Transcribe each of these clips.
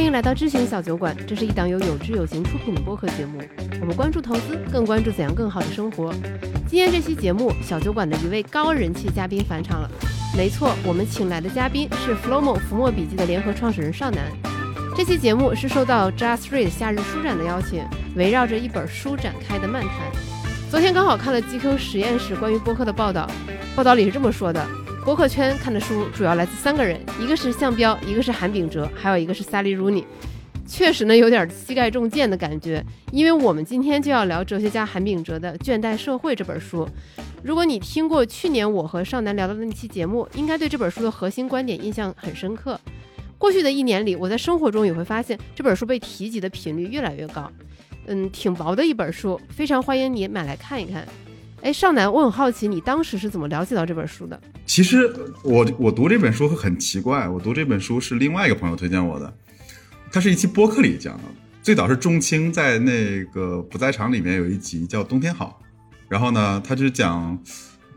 欢迎来到知行小酒馆，这是一档由有知有行出品的播客节目。我们关注投资，更关注怎样更好的生活。今天这期节目，小酒馆的一位高人气嘉宾返场了。没错，我们请来的嘉宾是 Flomo 浮墨笔记的联合创始人邵楠。这期节目是受到 Just Read 夏日书展的邀请，围绕着一本书展开的漫谈。昨天刚好看了 GQ 实验室关于播客的报道，报道里是这么说的。博客圈看的书主要来自三个人，一个是向彪，一个是韩炳哲，还有一个是 Sally Rooney。确实呢，有点膝盖中箭的感觉，因为我们今天就要聊哲学家韩炳哲的《倦怠社会》这本书。如果你听过去年我和少南聊的那期节目，应该对这本书的核心观点印象很深刻。过去的一年里，我在生活中也会发现这本书被提及的频率越来越高。嗯，挺薄的一本书，非常欢迎你买来看一看。哎，少南，我很好奇，你当时是怎么了解到这本书的？其实我我读这本书会很奇怪，我读这本书是另外一个朋友推荐我的，他是一期播客里讲的，最早是仲青在那个不在场里面有一集叫《冬天好》，然后呢，他就讲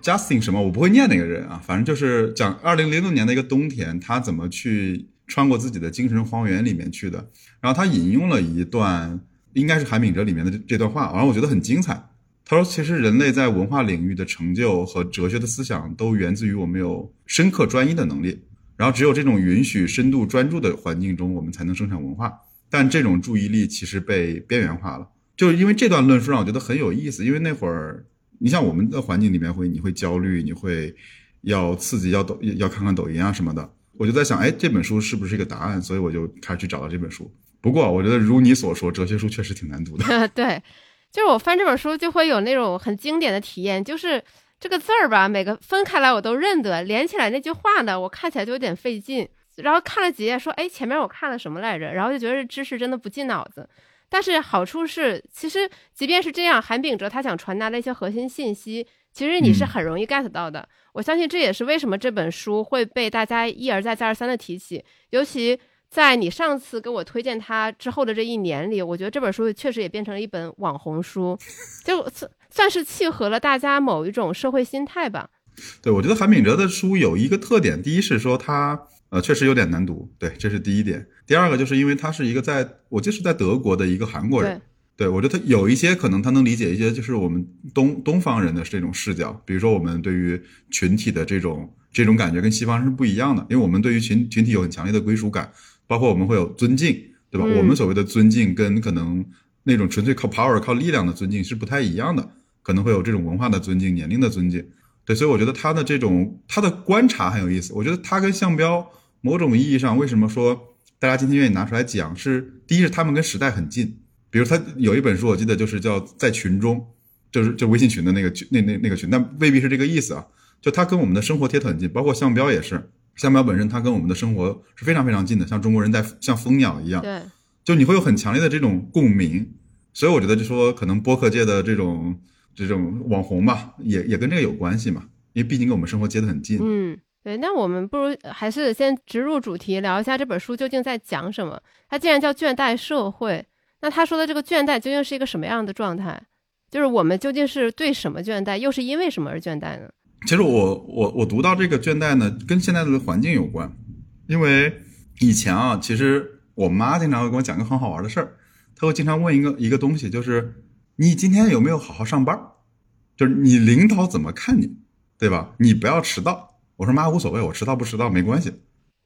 Justin 什么，我不会念那个人啊，反正就是讲二零零六年的一个冬天，他怎么去穿过自己的精神荒原里面去的，然后他引用了一段，应该是韩炳哲里面的这这段话，然后我觉得很精彩。他说：“其实人类在文化领域的成就和哲学的思想，都源自于我们有深刻专一的能力。然后，只有这种允许深度专注的环境中，我们才能生产文化。但这种注意力其实被边缘化了。就是因为这段论述让我觉得很有意思。因为那会儿，你像我们的环境里面会，你会焦虑，你会要刺激，要抖，要看看抖音啊什么的。我就在想，哎，这本书是不是一个答案？所以我就开始去找到这本书。不过，我觉得如你所说，哲学书确实挺难读的。对。”就是我翻这本书就会有那种很经典的体验，就是这个字儿吧，每个分开来我都认得，连起来那句话呢，我看起来就有点费劲。然后看了几页，说，哎，前面我看了什么来着？然后就觉得这知识真的不进脑子。但是好处是，其实即便是这样，韩炳哲他想传达的一些核心信息，其实你是很容易 get 到的。我相信这也是为什么这本书会被大家一而再再而三的提起，尤其。在你上次给我推荐它之后的这一年里，我觉得这本书确实也变成了一本网红书，就算算是契合了大家某一种社会心态吧。对，我觉得韩炳哲的书有一个特点，第一是说他呃确实有点难读，对，这是第一点。第二个就是因为他是一个在我记得是在德国的一个韩国人，对我觉得他有一些可能他能理解一些就是我们东东方人的这种视角，比如说我们对于群体的这种这种感觉跟西方人是不一样的，因为我们对于群群体有很强烈的归属感。包括我们会有尊敬，对吧？我们所谓的尊敬跟可能那种纯粹靠 power、靠力量的尊敬是不太一样的，可能会有这种文化的尊敬、年龄的尊敬。对，所以我觉得他的这种他的观察很有意思。我觉得他跟向标某种意义上，为什么说大家今天愿意拿出来讲？是第一是他们跟时代很近，比如他有一本书，我记得就是叫在群中，就是就微信群的那个群，那那那个群，但未必是这个意思啊。就他跟我们的生活贴得很近，包括向标也是。向标本身，它跟我们的生活是非常非常近的，像中国人在像蜂鸟一样，对，就你会有很强烈的这种共鸣，所以我觉得就说可能播客界的这种这种网红吧，也也跟这个有关系嘛，因为毕竟跟我们生活接得很近。嗯，对，那我们不如还是先直入主题，聊一下这本书究竟在讲什么。它既然叫倦怠社会，那他说的这个倦怠究竟是一个什么样的状态？就是我们究竟是对什么倦怠，又是因为什么而倦怠呢？其实我我我读到这个倦怠呢，跟现在的环境有关，因为以前啊，其实我妈经常会跟我讲个很好玩的事儿，她会经常问一个一个东西，就是你今天有没有好好上班？就是你领导怎么看你，对吧？你不要迟到。我说妈无所谓，我迟到不迟到没关系，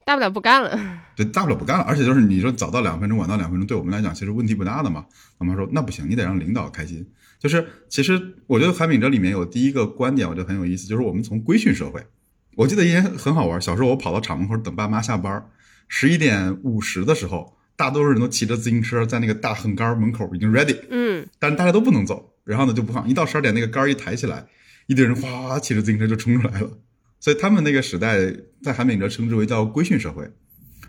大不了不干了。对，大不了不干了。而且就是你说早到两分钟，晚到两分钟，对我们来讲其实问题不大的嘛。我妈说那不行，你得让领导开心。就是，其实我觉得韩炳哲里面有第一个观点，我觉得很有意思，就是我们从规训社会。我记得一件很好玩，小时候我跑到厂门口等爸妈下班，十一点五十的时候，大多数人都骑着自行车在那个大横杆门口已经 ready，嗯，但是大家都不能走，然后呢就不放，一到十二点那个杆一抬起来，一堆人哗骑着自行车就冲出来了。所以他们那个时代在韩炳哲称之为叫规训社会，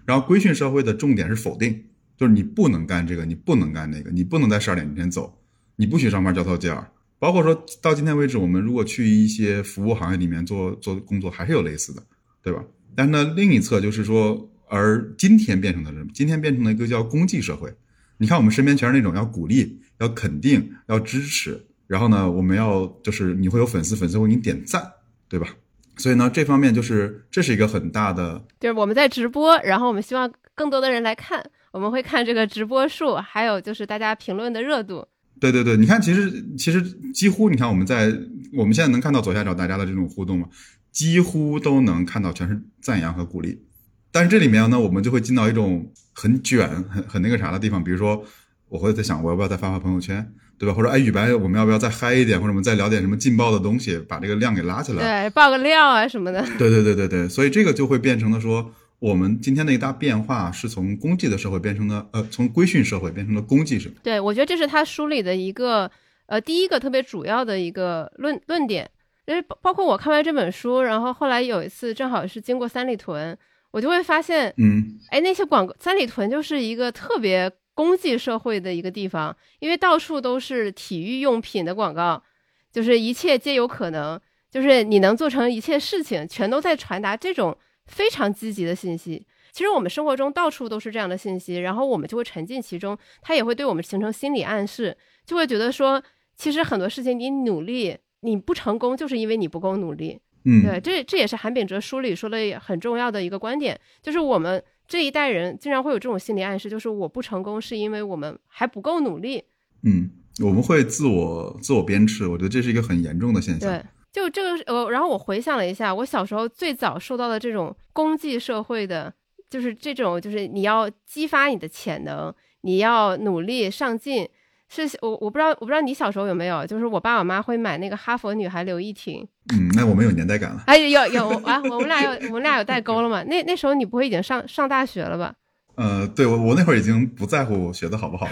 然后规训社会的重点是否定，就是你不能干这个，你不能干那个，你不能在十二点之前走。你不许上班交头接耳，包括说到今天为止，我们如果去一些服务行业里面做做工作，还是有类似的，对吧？但是呢，另一侧就是说，而今天变成的什么？今天变成了一个叫功绩社会。你看我们身边全是那种要鼓励、要肯定、要支持，然后呢，我们要就是你会有粉丝，粉丝会给你点赞，对吧？所以呢，这方面就是这是一个很大的，就是我们在直播，然后我们希望更多的人来看。我们会看这个直播数，还有就是大家评论的热度。对对对，你看，其实其实几乎，你看我们在我们现在能看到左下角大家的这种互动嘛，几乎都能看到全是赞扬和鼓励。但是这里面呢，我们就会进到一种很卷、很很那个啥的地方，比如说，我会在想，我要不要再发发朋友圈，对吧？或者，哎，雨白，我们要不要再嗨一点，或者我们再聊点什么劲爆的东西，把这个量给拉起来？对，爆个料啊什么的。对对对对对，所以这个就会变成了说。我们今天的一大变化是从公祭的社会变成了呃，从规训社会变成了公祭社会。对，我觉得这是他书里的一个呃第一个特别主要的一个论论点。因为包包括我看完这本书，然后后来有一次正好是经过三里屯，我就会发现，嗯，哎，那些广告，三里屯就是一个特别公祭社会的一个地方，因为到处都是体育用品的广告，就是一切皆有可能，就是你能做成一切事情，全都在传达这种。非常积极的信息，其实我们生活中到处都是这样的信息，然后我们就会沉浸其中，它也会对我们形成心理暗示，就会觉得说，其实很多事情你努力你不成功，就是因为你不够努力。嗯，对，这这也是韩炳哲书里说的很重要的一个观点，就是我们这一代人经常会有这种心理暗示，就是我不成功是因为我们还不够努力。嗯，我们会自我自我鞭笞，我觉得这是一个很严重的现象。对。就这个呃，然后我回想了一下，我小时候最早受到的这种功绩社会的，就是这种，就是你要激发你的潜能，你要努力上进。是我我不知道，我不知道你小时候有没有，就是我爸我妈会买那个哈佛女孩刘亦婷。嗯，那我们有年代感了。哎，有有啊，我们俩有我们俩有代沟了嘛？那那时候你不会已经上上大学了吧？呃，对我我那会儿已经不在乎学的好不好了。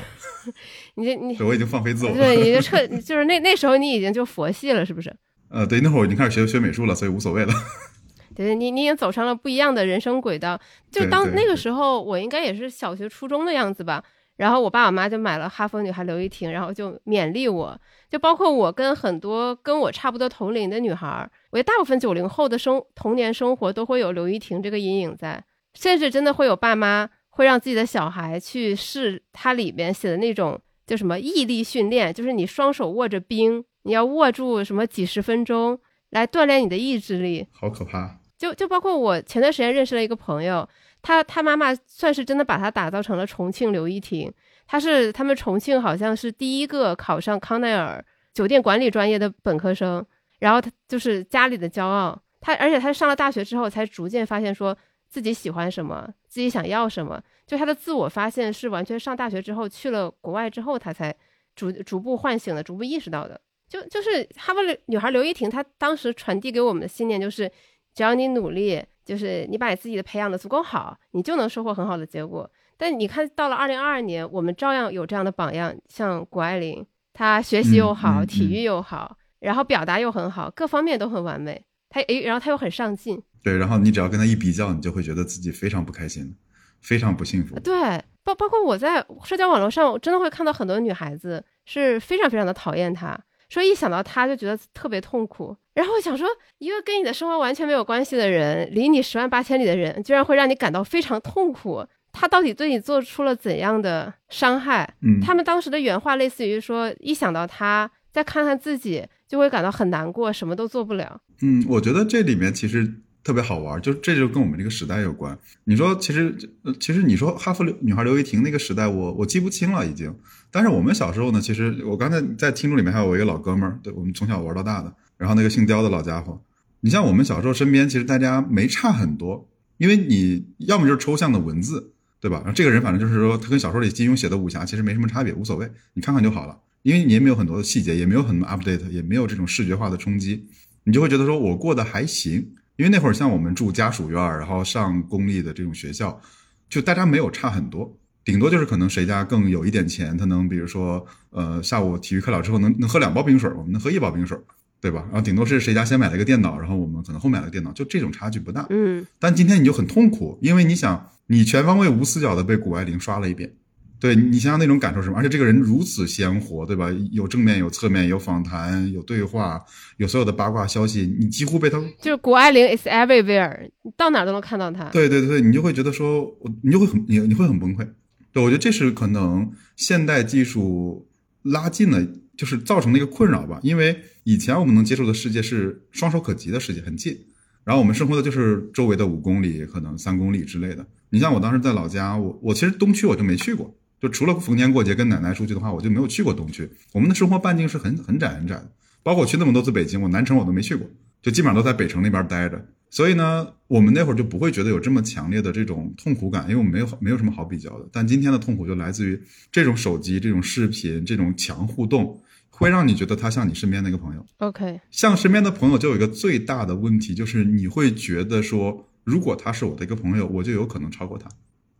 你你我已经放飞自我了。对，你就彻就是那那时候你已经就佛系了，是不是？呃，对，那会儿我已经开始学学美术了，所以无所谓了。对，你你已经走上了不一样的人生轨道。就当那个时候，我应该也是小学、初中的样子吧。然后我爸我妈就买了哈佛女孩刘亦婷，然后就勉励我。就包括我跟很多跟我差不多同龄的女孩，我觉得大部分九零后的生童年生活都会有刘亦婷这个阴影在，甚至真的会有爸妈会让自己的小孩去试它里边写的那种叫什么毅力训练，就是你双手握着冰。你要握住什么几十分钟来锻炼你的意志力，好可怕！就就包括我前段时间认识了一个朋友，他他妈妈算是真的把他打造成了重庆刘亦婷，他是他们重庆好像是第一个考上康奈尔酒店管理专业的本科生，然后他就是家里的骄傲。他而且他上了大学之后才逐渐发现说自己喜欢什么，自己想要什么。就他的自我发现是完全上大学之后去了国外之后他才逐逐步唤醒的，逐步意识到的。就就是哈佛女孩刘亦婷，她当时传递给我们的信念就是，只要你努力，就是你把你自己的培养的足够好，你就能收获很好的结果。但你看到了二零二二年，我们照样有这样的榜样，像谷爱凌，她学习又好，体育又好，然后表达又很好，各方面都很完美。她诶，然后她又很上进。对，然后你只要跟她一比较，你就会觉得自己非常不开心，非常不幸福。对，包包括我在社交网络上，我真的会看到很多女孩子是非常非常的讨厌她。说一想到他就觉得特别痛苦，然后我想说，一个跟你的生活完全没有关系的人，离你十万八千里的人，居然会让你感到非常痛苦，他到底对你做出了怎样的伤害？嗯，他们当时的原话类似于说，一想到他，再看看自己，就会感到很难过，什么都做不了。嗯，我觉得这里面其实。特别好玩，就这就跟我们这个时代有关。你说，其实，其实你说哈佛女孩刘亦婷那个时代，我我记不清了已经。但是我们小时候呢，其实我刚才在听众里面还有我一个老哥们儿，对我们从小玩到大的，然后那个姓刁的老家伙。你像我们小时候身边，其实大家没差很多，因为你要么就是抽象的文字，对吧？然后这个人反正就是说，他跟小说里金庸写的武侠其实没什么差别，无所谓，你看看就好了。因为你也没有很多的细节，也没有很多 update，也没有这种视觉化的冲击，你就会觉得说我过得还行。因为那会儿像我们住家属院，然后上公立的这种学校，就大家没有差很多，顶多就是可能谁家更有一点钱，他能比如说，呃，下午体育课了之后能能喝两包冰水，我们能喝一包冰水，对吧？然后顶多是谁家先买了一个电脑，然后我们可能后买了个电脑，就这种差距不大。嗯。但今天你就很痛苦，因为你想，你全方位无死角的被谷爱凌刷了一遍。对你想想那种感受是什么？而且这个人如此鲜活，对吧？有正面，有侧面，有访谈，有对话，有所有的八卦消息，你几乎被他就是谷爱凌 is everywhere，到哪都能看到他。对对对，你就会觉得说，我你就会很你你会很崩溃。对，我觉得这是可能现代技术拉近了，就是造成的一个困扰吧。因为以前我们能接触的世界是双手可及的世界，很近。然后我们生活的就是周围的五公里，可能三公里之类的。你像我当时在老家，我我其实东区我就没去过，就除了逢年过节跟奶奶出去的话，我就没有去过东区。我们的生活半径是很很窄很窄的，包括我去那么多次北京，我南城我都没去过，就基本上都在北城那边待着。所以呢，我们那会儿就不会觉得有这么强烈的这种痛苦感，因为我们没有没有什么好比较的。但今天的痛苦就来自于这种手机、这种视频、这种强互动，会让你觉得他像你身边那个朋友。OK，像身边的朋友就有一个最大的问题，就是你会觉得说，如果他是我的一个朋友，我就有可能超过他。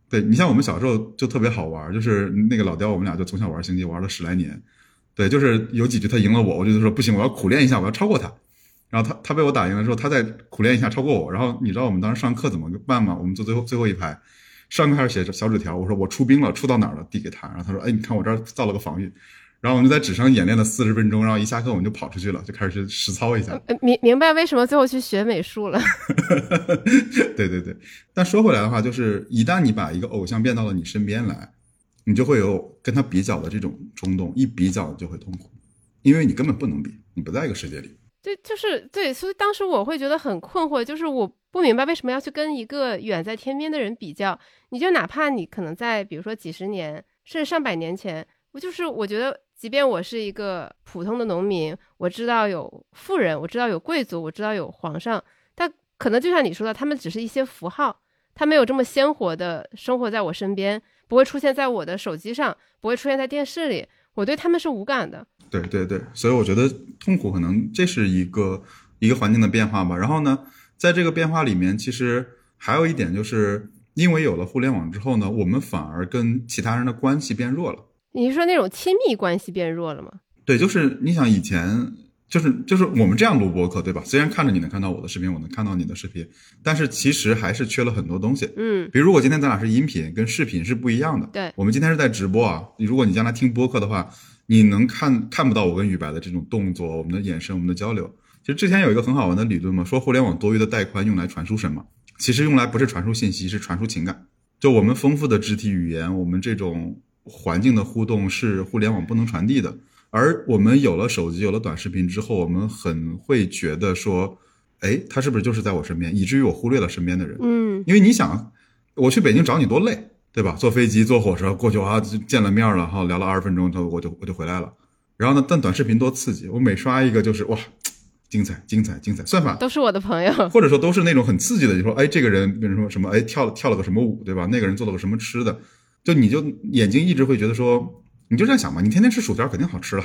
对你像我们小时候就特别好玩，就是那个老刁，我们俩就从小玩星际玩了十来年。对，就是有几局他赢了我，我就说不行，我要苦练一下，我要超过他。然后他他被我打赢了之后，他再苦练一下超过我。然后你知道我们当时上课怎么办吗？我们坐最后最后一排，上课开始写着小纸条，我说我出兵了，出到哪儿了，递给他。然后他说，哎，你看我这儿造了个防御。然后我们就在纸上演练了四十分钟，然后一下课我们就跑出去了，就开始去实操一下。呃明明白为什么最后去学美术了。对对对，但说回来的话，就是一旦你把一个偶像变到了你身边来，你就会有跟他比较的这种冲动，一比较就会痛苦，因为你根本不能比，你不在一个世界里。对，就是对，所以当时我会觉得很困惑，就是我不明白为什么要去跟一个远在天边的人比较。你就哪怕你可能在比如说几十年甚至上百年前，我就是我觉得，即便我是一个普通的农民，我知道有富人，我知道有贵族，我知道有皇上，但可能就像你说的，他们只是一些符号，他没有这么鲜活的生活在我身边，不会出现在我的手机上，不会出现在电视里，我对他们是无感的。对对对，所以我觉得痛苦可能这是一个一个环境的变化吧。然后呢，在这个变化里面，其实还有一点就是，因为有了互联网之后呢，我们反而跟其他人的关系变弱了。你是说那种亲密关系变弱了吗？对，就是你想以前就是就是我们这样录播客，对吧？虽然看着你能看到我的视频，我能看到你的视频，但是其实还是缺了很多东西。嗯，比如，如果今天咱俩是音频，跟视频是不一样的。对我们今天是在直播啊。如果你将来听播客的话，你能看看不到我跟雨白的这种动作、我们的眼神、我们的交流。其实之前有一个很好玩的理论嘛，说互联网多余的带宽用来传输什么？其实用来不是传输信息，是传输情感。就我们丰富的肢体语言，我们这种环境的互动是互联网不能传递的。而我们有了手机，有了短视频之后，我们很会觉得说，哎，他是不是就是在我身边？以至于我忽略了身边的人。嗯，因为你想，我去北京找你多累，对吧？坐飞机、坐火车过去啊，就见了面了哈，聊了二十分钟，他我就我就回来了。然后呢，但短视频多刺激，我每刷一个就是哇，精彩精彩精彩，算法都是我的朋友。或者说都是那种很刺激的，你说哎，这个人比如说什么，哎，跳了跳了个什么舞，对吧？那个人做了个什么吃的，就你就眼睛一直会觉得说，你就这样想吧，你天天吃薯条肯定好吃了，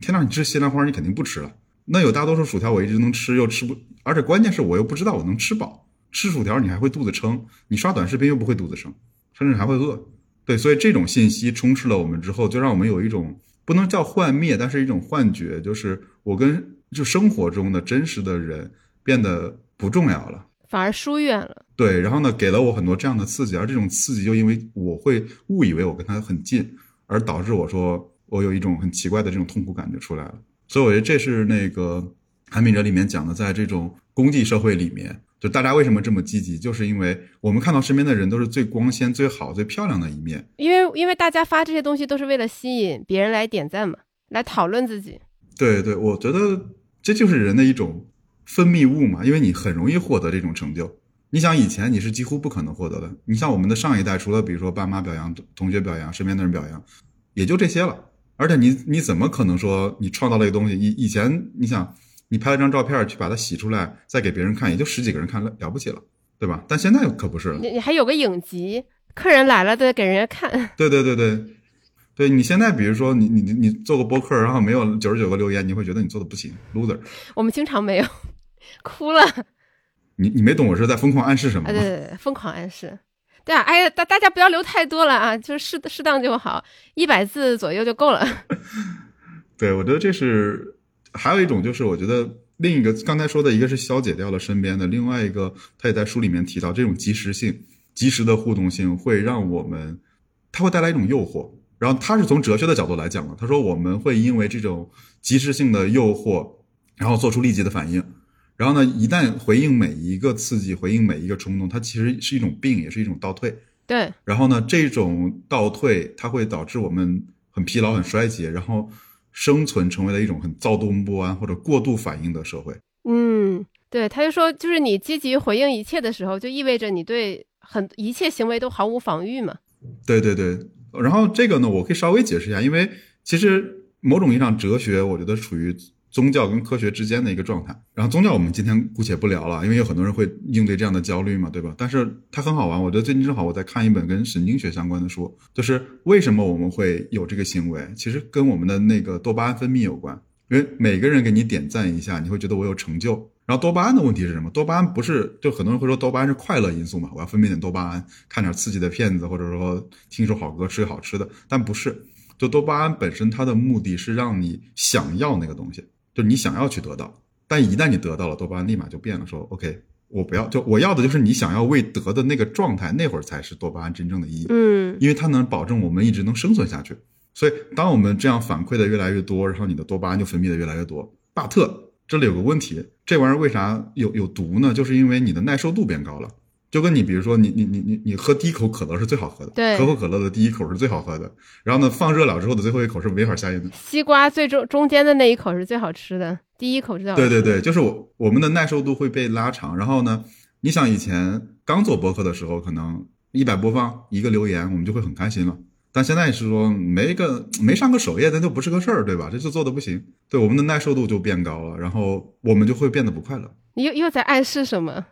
天让你吃西兰花，你肯定不吃了。那有大多数薯条我一直能吃，又吃不，而且关键是我又不知道我能吃饱。吃薯条你还会肚子撑，你刷短视频又不会肚子撑，甚至还会饿。对，所以这种信息充斥了我们之后，就让我们有一种不能叫幻灭，但是一种幻觉，就是我跟就生活中的真实的人变得不重要了。反而疏远了。对，然后呢，给了我很多这样的刺激，而这种刺激又因为我会误以为我跟他很近，而导致我说我有一种很奇怪的这种痛苦感就出来了。所以我觉得这是那个《韩敏哲》里面讲的，在这种功利社会里面，就大家为什么这么积极，就是因为我们看到身边的人都是最光鲜、最好、最漂亮的一面。因为因为大家发这些东西都是为了吸引别人来点赞嘛，来讨论自己。对对，我觉得这就是人的一种分泌物嘛，因为你很容易获得这种成就。你想以前你是几乎不可能获得的，你像我们的上一代，除了比如说爸妈表扬、同学表扬、身边的人表扬，也就这些了。而且你你怎么可能说你创造了一个东西？以以前你想你拍了张照片去把它洗出来，再给别人看，也就十几个人看了了不起了，对吧？但现在可不是了。你你还有个影集，客人来了得给人家看。对对对对，对你现在比如说你你你你做个播客，然后没有九十九个留言，你会觉得你做的不行，loser。我们经常没有，哭了。啊，你你没懂我是在疯狂暗示什么吗？对对对，疯狂暗示。对啊，哎呀，大大家不要留太多了啊，就是适适当就好，一百字左右就够了。对，我觉得这是还有一种，就是我觉得另一个刚才说的一个是消解掉了身边的，另外一个他也在书里面提到，这种及时性、及时的互动性会让我们，它会带来一种诱惑。然后他是从哲学的角度来讲的，他说我们会因为这种及时性的诱惑，然后做出立即的反应。然后呢，一旦回应每一个刺激，回应每一个冲动，它其实是一种病，也是一种倒退。对，然后呢，这种倒退它会导致我们很疲劳、很衰竭，然后生存成为了一种很躁动不安或者过度反应的社会。嗯，对，他就说，就是你积极回应一切的时候，就意味着你对很一切行为都毫无防御嘛。对对对，然后这个呢，我可以稍微解释一下，因为其实某种意义上，哲学我觉得处于宗教跟科学之间的一个状态。然后宗教我们今天姑且不聊了，因为有很多人会应对这样的焦虑嘛，对吧？但是它很好玩，我觉得最近正好我在看一本跟神经学相关的书，就是为什么我们会有这个行为，其实跟我们的那个多巴胺分泌有关。因为每个人给你点赞一下，你会觉得我有成就。然后多巴胺的问题是什么？多巴胺不是就很多人会说多巴胺是快乐因素嘛？我要分泌点多巴胺，看点刺激的片子，或者说听一首好歌，吃好吃的。但不是，就多巴胺本身它的目的是让你想要那个东西，就你想要去得到。但一旦你得到了，多巴胺立马就变了，说 OK，我不要，就我要的就是你想要未得的那个状态，那会儿才是多巴胺真正的意义。嗯，因为它能保证我们一直能生存下去。所以，当我们这样反馈的越来越多，然后你的多巴胺就分泌的越来越多。巴特，这里有个问题，这玩意儿为啥有有毒呢？就是因为你的耐受度变高了。就跟你比如说，你你你你你喝第一口可乐是最好喝的，对，可口可乐的第一口是最好喝的。然后呢，放热了之后的最后一口是没法下咽的。西瓜最中中间的那一口是最好吃的，第一口是最好吃。对对对，就是我我们的耐受度会被拉长。然后呢，你想以前刚做博客的时候，可能一百播放一个留言，我们就会很开心了。但现在是说没个没上个首页，那就不是个事儿，对吧？这就做的不行，对我们的耐受度就变高了，然后我们就会变得不快乐。你又又在暗示什么？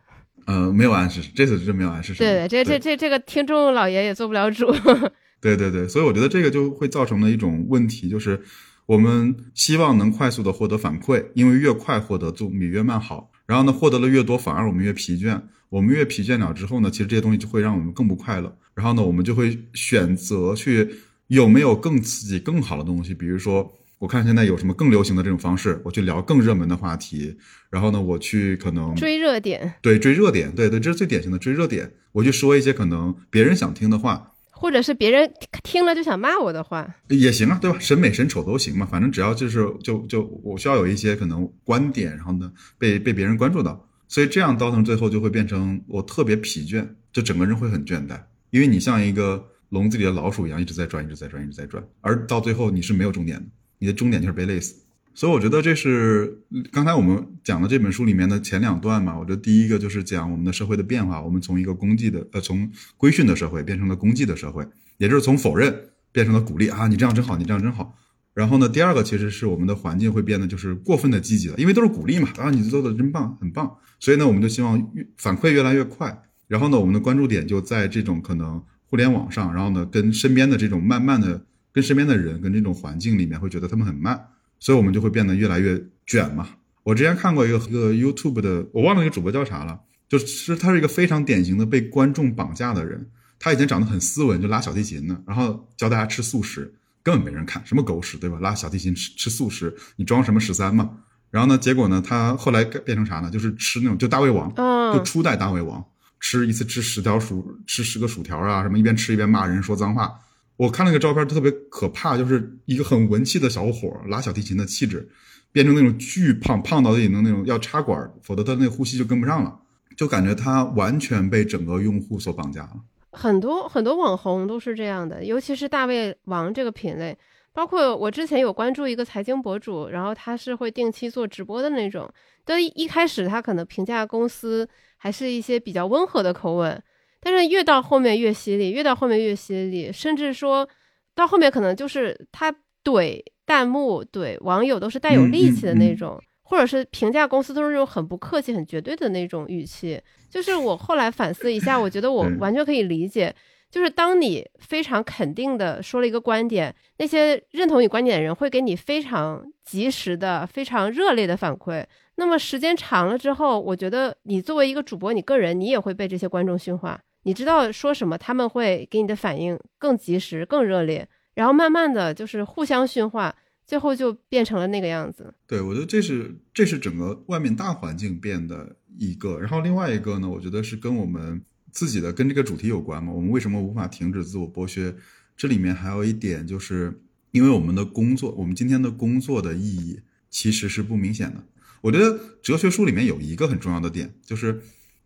呃，没有暗示，这次真没有暗示。对对，这这这这个听众老爷也做不了主。对对对，所以我觉得这个就会造成了一种问题，就是我们希望能快速的获得反馈，因为越快获得总比越慢好。然后呢，获得了越多，反而我们越疲倦。我们越疲倦了之后呢，其实这些东西就会让我们更不快乐。然后呢，我们就会选择去有没有更刺激、更好的东西。比如说，我看现在有什么更流行的这种方式，我去聊更热门的话题。然后呢，我去可能追热点，对追热点，对对，这是最典型的追热点。我去说一些可能别人想听的话，或者是别人听了就想骂我的话，也行啊，对吧？审美审丑都行嘛，反正只要就是就就我需要有一些可能观点，然后呢被被别人关注到。所以这样倒腾最后就会变成我特别疲倦，就整个人会很倦怠，因为你像一个笼子里的老鼠一样，一直在转，一直在转，一直在转，而到最后你是没有终点的，你的终点就是被累死。所以我觉得这是刚才我们讲的这本书里面的前两段嘛。我觉得第一个就是讲我们的社会的变化，我们从一个功绩的呃从规训的社会变成了功绩的社会，也就是从否认变成了鼓励啊，你这样真好，你这样真好。然后呢，第二个其实是我们的环境会变得就是过分的积极了，因为都是鼓励嘛，啊，你做的真棒，很棒，所以呢，我们就希望越反馈越来越快。然后呢，我们的关注点就在这种可能互联网上，然后呢，跟身边的这种慢慢的，跟身边的人，跟这种环境里面，会觉得他们很慢，所以我们就会变得越来越卷嘛。我之前看过一个一个 YouTube 的，我忘了那个主播叫啥了，就是他是一个非常典型的被观众绑架的人。他以前长得很斯文，就拉小提琴的，然后教大家吃素食。根本没人看，什么狗屎，对吧？拉小提琴吃吃素食，你装什么十三嘛？然后呢，结果呢，他后来变成啥呢？就是吃那种就大胃王，就初代大胃王，吃一次吃十条薯，吃十个薯条啊，什么一边吃一边骂人说脏话。我看那个照片特别可怕，就是一个很文气的小伙拉小提琴的气质，变成那种巨胖，胖到得能那种要插管，否则他那呼吸就跟不上了，就感觉他完全被整个用户所绑架了。很多很多网红都是这样的，尤其是大胃王这个品类，包括我之前有关注一个财经博主，然后他是会定期做直播的那种。但一开始他可能评价公司还是一些比较温和的口吻，但是越到后面越犀利，越到后面越犀利，甚至说到后面可能就是他怼弹幕、怼网友都是带有力气的那种。或者是评价公司都是那种很不客气、很绝对的那种语气，就是我后来反思一下，我觉得我完全可以理解，就是当你非常肯定的说了一个观点，那些认同你观点的人会给你非常及时的、非常热烈的反馈。那么时间长了之后，我觉得你作为一个主播，你个人你也会被这些观众驯化，你知道说什么，他们会给你的反应更及时、更热烈，然后慢慢的就是互相驯化。最后就变成了那个样子。对，我觉得这是这是整个外面大环境变的一个，然后另外一个呢，我觉得是跟我们自己的跟这个主题有关嘛。我们为什么无法停止自我剥削？这里面还有一点，就是因为我们的工作，我们今天的工作的意义其实是不明显的。我觉得哲学书里面有一个很重要的点，就是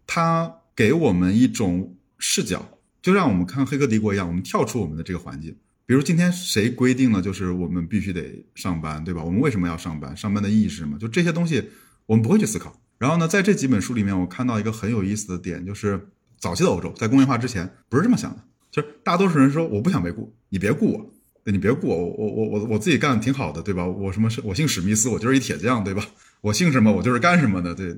它给我们一种视角，就让我们看《黑客帝国》一样，我们跳出我们的这个环境。比如今天谁规定了，就是我们必须得上班，对吧？我们为什么要上班？上班的意义是什么？就这些东西，我们不会去思考。然后呢，在这几本书里面，我看到一个很有意思的点，就是早期的欧洲在工业化之前不是这么想的，就是大多数人说我不想被雇，你别雇我，你别雇我，我我我我自己干的挺好的，对吧？我什么是我姓史密斯，我就是一铁匠，对吧？我姓什么，我就是干什么的，对。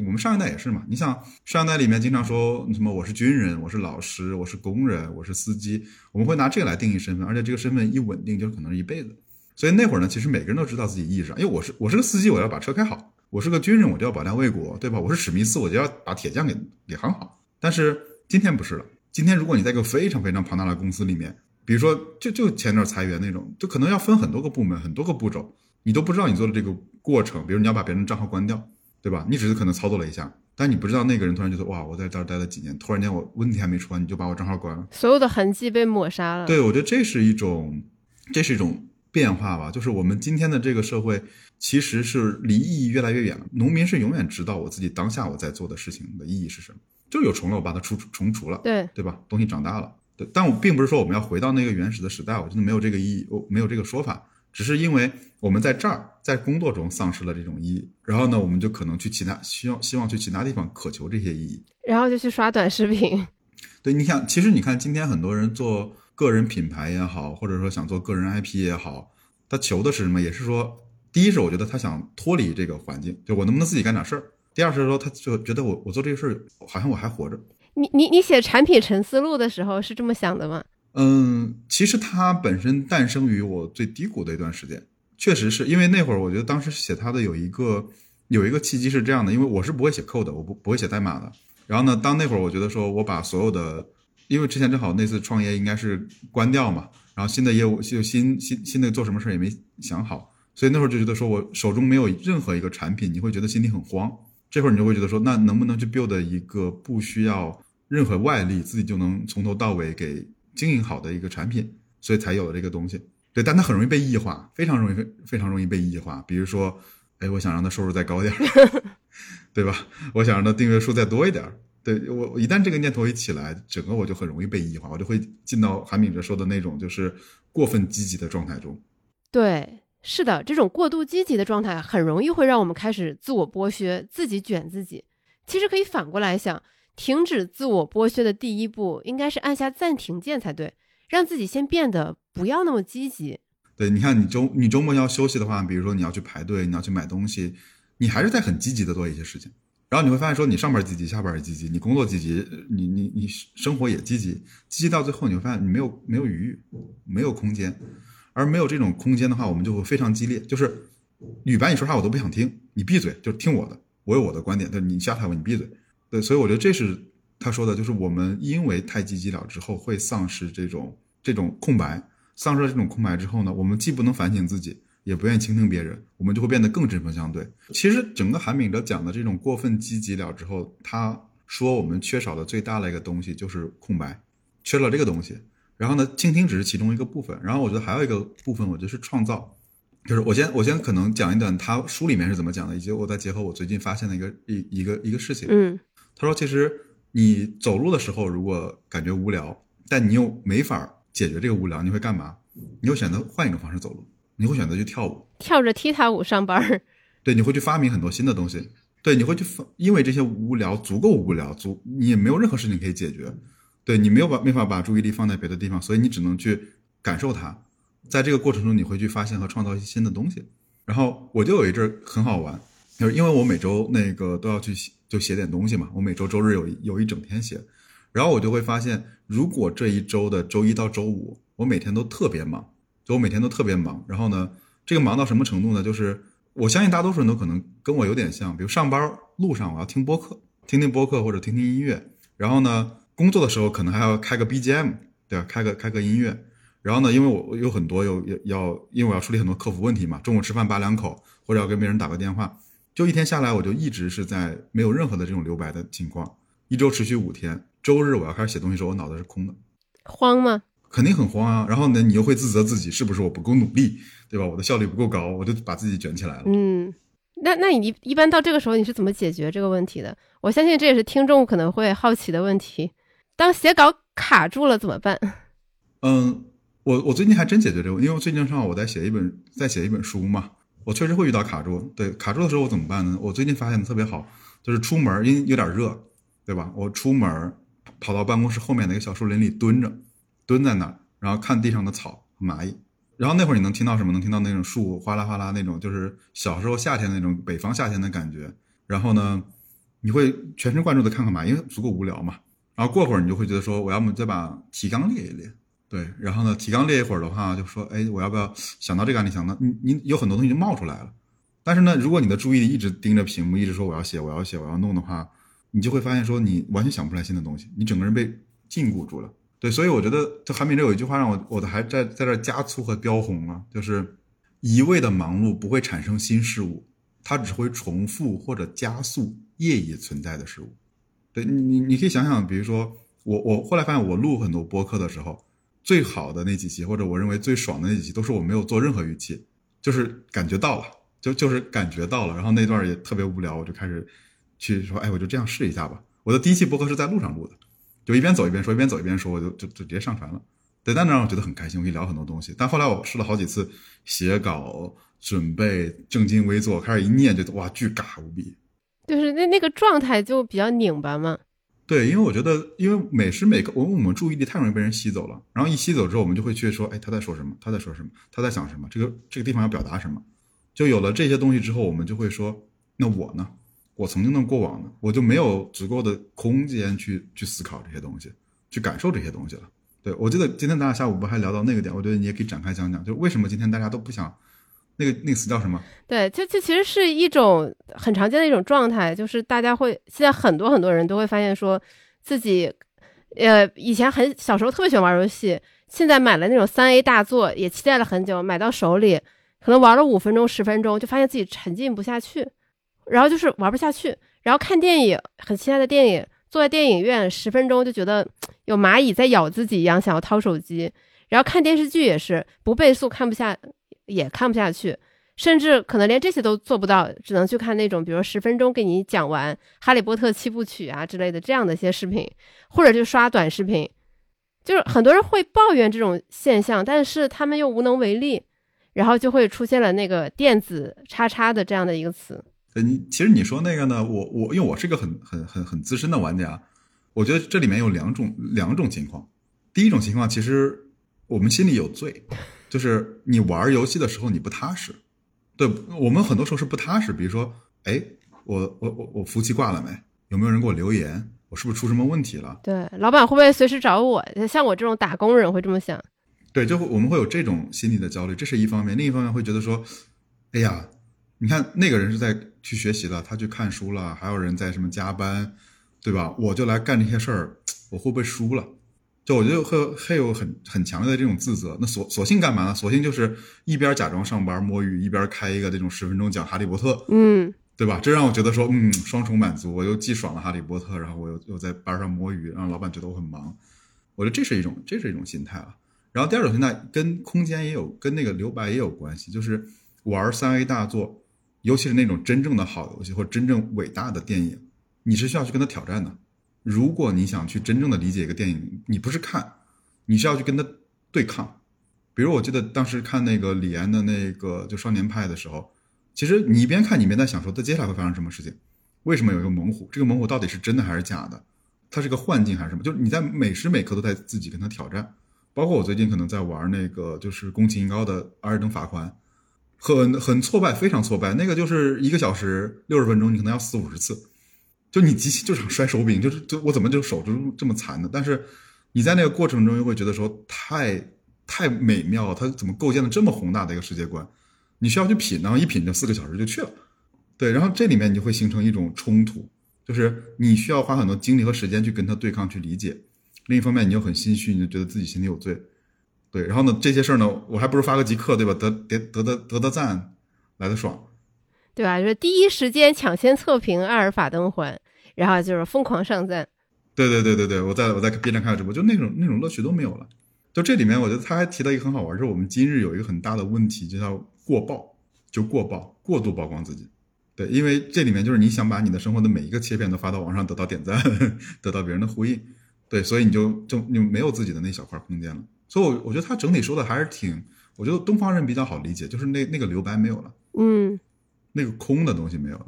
我们上一代也是嘛，你想上一代里面经常说什么我是军人，我是老师，我是工人，我是司机，我们会拿这个来定义身份，而且这个身份一稳定就可能是一辈子。所以那会儿呢，其实每个人都知道自己意义上，因为我是我是个司机，我要把车开好；我是个军人，我就要保家卫国，对吧？我是史密斯，我就要把铁匠给给夯好。但是今天不是了，今天如果你在一个非常非常庞大的公司里面，比如说就就前段裁员那种，就可能要分很多个部门、很多个步骤，你都不知道你做的这个过程。比如你要把别人的账号关掉，对吧？你只是可能操作了一下。但你不知道那个人突然觉得哇，我在这儿待了几年，突然间我问题还没出完，你就把我账号关了，所有的痕迹被抹杀了。对，我觉得这是一种，这是一种变化吧。就是我们今天的这个社会，其实是离意义越来越远了。农民是永远知道我自己当下我在做的事情的意义是什么，就有虫了，我把它除虫除了，对对吧？东西长大了，对。但我并不是说我们要回到那个原始的时代，我觉得没有这个意义，我没有这个说法。只是因为我们在这儿在工作中丧失了这种意义，然后呢，我们就可能去其他希望希望去其他地方渴求这些意义，然后就去刷短视频。对，你想，其实你看，今天很多人做个人品牌也好，或者说想做个人 IP 也好，他求的是什么？也是说，第一是我觉得他想脱离这个环境，就我能不能自己干点事儿；第二是说，他就觉得我我做这个事儿好像我还活着。你你你写产品沉思录的时候是这么想的吗？嗯，其实它本身诞生于我最低谷的一段时间，确实是因为那会儿，我觉得当时写它的有一个有一个契机是这样的，因为我是不会写 code，的我不不会写代码的。然后呢，当那会儿我觉得说我把所有的，因为之前正好那次创业应该是关掉嘛，然后新的业务就新新新的做什么事儿也没想好，所以那会儿就觉得说我手中没有任何一个产品，你会觉得心里很慌。这会儿你就会觉得说，那能不能去 build 一个不需要任何外力，自己就能从头到尾给。经营好的一个产品，所以才有了这个东西。对，但它很容易被异化，非常容易，非常容易被异化。比如说，哎，我想让它收入再高点儿，对吧？我想让它订阅数再多一点儿。对我，一旦这个念头一起来，整个我就很容易被异化，我就会进到韩敏哲说的那种就是过分积极的状态中。对，是的，这种过度积极的状态很容易会让我们开始自我剥削，自己卷自己。其实可以反过来想。停止自我剥削的第一步，应该是按下暂停键才对，让自己先变得不要那么积极。对，你看，你周你周末要休息的话，比如说你要去排队，你要去买东西，你还是在很积极的做一些事情。然后你会发现，说你上班积极，下班也积极，你工作积极，你你你生活也积极，积极到最后，你会发现你没有没有余裕，没有空间。而没有这种空间的话，我们就会非常激烈，就是女白你说啥我都不想听，你闭嘴，就听我的，我有我的观点，对，你下台我你闭嘴。对，所以我觉得这是他说的，就是我们因为太积极了之后，会丧失这种这种空白，丧失了这种空白之后呢，我们既不能反省自己，也不愿意倾听别人，我们就会变得更针锋相对。其实整个韩炳哲讲的这种过分积极了之后，他说我们缺少的最大的一个东西就是空白，缺了这个东西。然后呢，倾听只是其中一个部分。然后我觉得还有一个部分，我觉得是创造。就是我先我先可能讲一段他书里面是怎么讲的，以及我再结合我最近发现的一个一一个一个事情。嗯。他说：“其实你走路的时候，如果感觉无聊，但你又没法解决这个无聊，你会干嘛？你会选择换一个方式走路，你会选择去跳舞，跳着踢踏舞上班。对，你会去发明很多新的东西。对，你会去因为这些无聊足够无聊，足你也没有任何事情可以解决。对你没有把没法把注意力放在别的地方，所以你只能去感受它。在这个过程中，你会去发现和创造一些新的东西。然后我就有一阵很好玩，就是因为我每周那个都要去。”就写点东西嘛，我每周周日有有一整天写，然后我就会发现，如果这一周的周一到周五，我每天都特别忙，就我每天都特别忙，然后呢，这个忙到什么程度呢？就是我相信大多数人都可能跟我有点像，比如上班路上我要听播客，听听播客或者听听音乐，然后呢，工作的时候可能还要开个 BGM，对吧？开个开个音乐，然后呢，因为我有很多有要，因为我要处理很多客服问题嘛，中午吃饭扒两口，或者要跟别人打个电话。就一天下来，我就一直是在没有任何的这种留白的情况。一周持续五天，周日我要开始写东西的时候，我脑子是空的。慌吗？肯定很慌啊。然后呢，你又会自责自己是不是我不够努力，对吧？我的效率不够高，我就把自己卷起来了。嗯，那那你一般到这个时候你是怎么解决这个问题的？我相信这也是听众可能会好奇的问题。当写稿卡住了怎么办？嗯，我我最近还真解决这个，因为最近正好我在写一本在写一本书嘛。我确实会遇到卡住。对，卡住的时候我怎么办呢？我最近发现的特别好，就是出门因为有点热，对吧？我出门跑到办公室后面那个小树林里蹲着，蹲在那儿，然后看地上的草和蚂蚁。然后那会儿你能听到什么？能听到那种树哗啦哗啦那种，就是小时候夏天那种北方夏天的感觉。然后呢，你会全神贯注的看看蚂蚁，因为足够无聊嘛。然后过会儿你就会觉得说，我要么再把提纲列一列。对，然后呢，提纲列一会儿的话，就说，哎，我要不要想到这个案例？想到你，你有很多东西就冒出来了。但是呢，如果你的注意力一直盯着屏幕，一直说我要写，我要写，我要弄的话，你就会发现说你完全想不出来新的东西，你整个人被禁锢住了。对，所以我觉得这韩敏这有一句话让我，我的还在在这加粗和标红啊，就是一味的忙碌不会产生新事物，它只会重复或者加速业已存在的事物。对你，你你可以想想，比如说我，我后来发现我录很多播客的时候。最好的那几期，或者我认为最爽的那几期，都是我没有做任何预期，就是感觉到了，就就是感觉到了。然后那段也特别无聊，我就开始去说，哎，我就这样试一下吧。我的第一期播客是在路上录的，就一边走一边说，一边走一边说，我就就就直接上传了。对，但那让我觉得很开心，我可以聊很多东西。但后来我试了好几次写稿、准备、正襟危坐，开始一念就哇，巨尬无比。就是那那个状态就比较拧巴嘛。对，因为我觉得，因为每时每刻，我我们注意力太容易被人吸走了，然后一吸走之后，我们就会去说，哎，他在说什么？他在说什么？他在想什么？这个这个地方要表达什么？就有了这些东西之后，我们就会说，那我呢？我曾经的过往呢？我就没有足够的空间去去思考这些东西，去感受这些东西了。对我记得今天咱俩下午不还聊到那个点？我觉得你也可以展开讲讲，就为什么今天大家都不想。那个那个词叫什么？对，这这其实是一种很常见的一种状态，就是大家会现在很多很多人都会发现说，自己，呃，以前很小时候特别喜欢玩游戏，现在买了那种三 A 大作，也期待了很久，买到手里，可能玩了五分钟十分钟，就发现自己沉浸不下去，然后就是玩不下去，然后看电影，很期待的电影，坐在电影院十分钟就觉得有蚂蚁在咬自己一样，想要掏手机，然后看电视剧也是不倍速看不下。也看不下去，甚至可能连这些都做不到，只能去看那种，比如十分钟给你讲完《哈利波特》七部曲啊之类的这样的一些视频，或者就刷短视频。就是很多人会抱怨这种现象，但是他们又无能为力，然后就会出现了那个电子叉叉的这样的一个词。呃，你其实你说那个呢，我我因为我是个很很很很资深的玩家，我觉得这里面有两种两种情况。第一种情况，其实我们心里有罪。就是你玩游戏的时候你不踏实，对我们很多时候是不踏实。比如说，哎，我我我我服务器挂了没？有没有人给我留言？我是不是出什么问题了？对，老板会不会随时找我？像我这种打工人会这么想。对，就我们会有这种心理的焦虑，这是一方面。另一方面会觉得说，哎呀，你看那个人是在去学习了，他去看书了，还有人在什么加班，对吧？我就来干这些事儿，我会不会输了？就我觉得会会有很很强烈的这种自责，那索索性干嘛呢？索性就是一边假装上班摸鱼，一边开一个这种十分钟讲哈利波特，嗯，对吧？这让我觉得说，嗯，双重满足，我又既爽了哈利波特，然后我又又在班上摸鱼，让老板觉得我很忙，我觉得这是一种这是一种心态啊。然后第二种心态跟空间也有跟那个留白也有关系，就是玩三 A 大作，尤其是那种真正的好游戏或真正伟大的电影，你是需要去跟他挑战的。如果你想去真正的理解一个电影，你不是看，你是要去跟他对抗。比如我记得当时看那个李安的那个就《少年派》的时候，其实你一边看，你一边在想说，他接下来会发生什么事情？为什么有一个猛虎？这个猛虎到底是真的还是假的？它是个幻境还是什么？就是你在每时每刻都在自己跟他挑战。包括我最近可能在玩那个就是宫崎英高的《阿尔登法环》，很很挫败，非常挫败。那个就是一个小时六十分钟，你可能要四五十次。就你机器就想摔手柄，就是就我怎么就手就这么残呢？但是你在那个过程中又会觉得说太太美妙，它怎么构建了这么宏大的一个世界观？你需要去品，然后一品就四个小时就去了。对，然后这里面你就会形成一种冲突，就是你需要花很多精力和时间去跟他对抗、去理解。另一方面，你又很心虚，你就觉得自己心里有罪。对，然后呢，这些事儿呢，我还不如发个极客，对吧？得得得得得得赞来的爽。对吧？就是第一时间抢先测评《阿尔法灯环》，然后就是疯狂上赞。对对对对对，我在我在 B 站看直播，就那种那种乐趣都没有了。就这里面，我觉得他还提到一个很好玩，就是我们今日有一个很大的问题，就叫过曝，就过曝，过度曝光自己。对，因为这里面就是你想把你的生活的每一个切片都发到网上，得到点赞，得到别人的呼应。对，所以你就就你没有自己的那小块空间了。所以，我我觉得他整体说的还是挺，我觉得东方人比较好理解，就是那那个留白没有了。嗯那个空的东西没有了。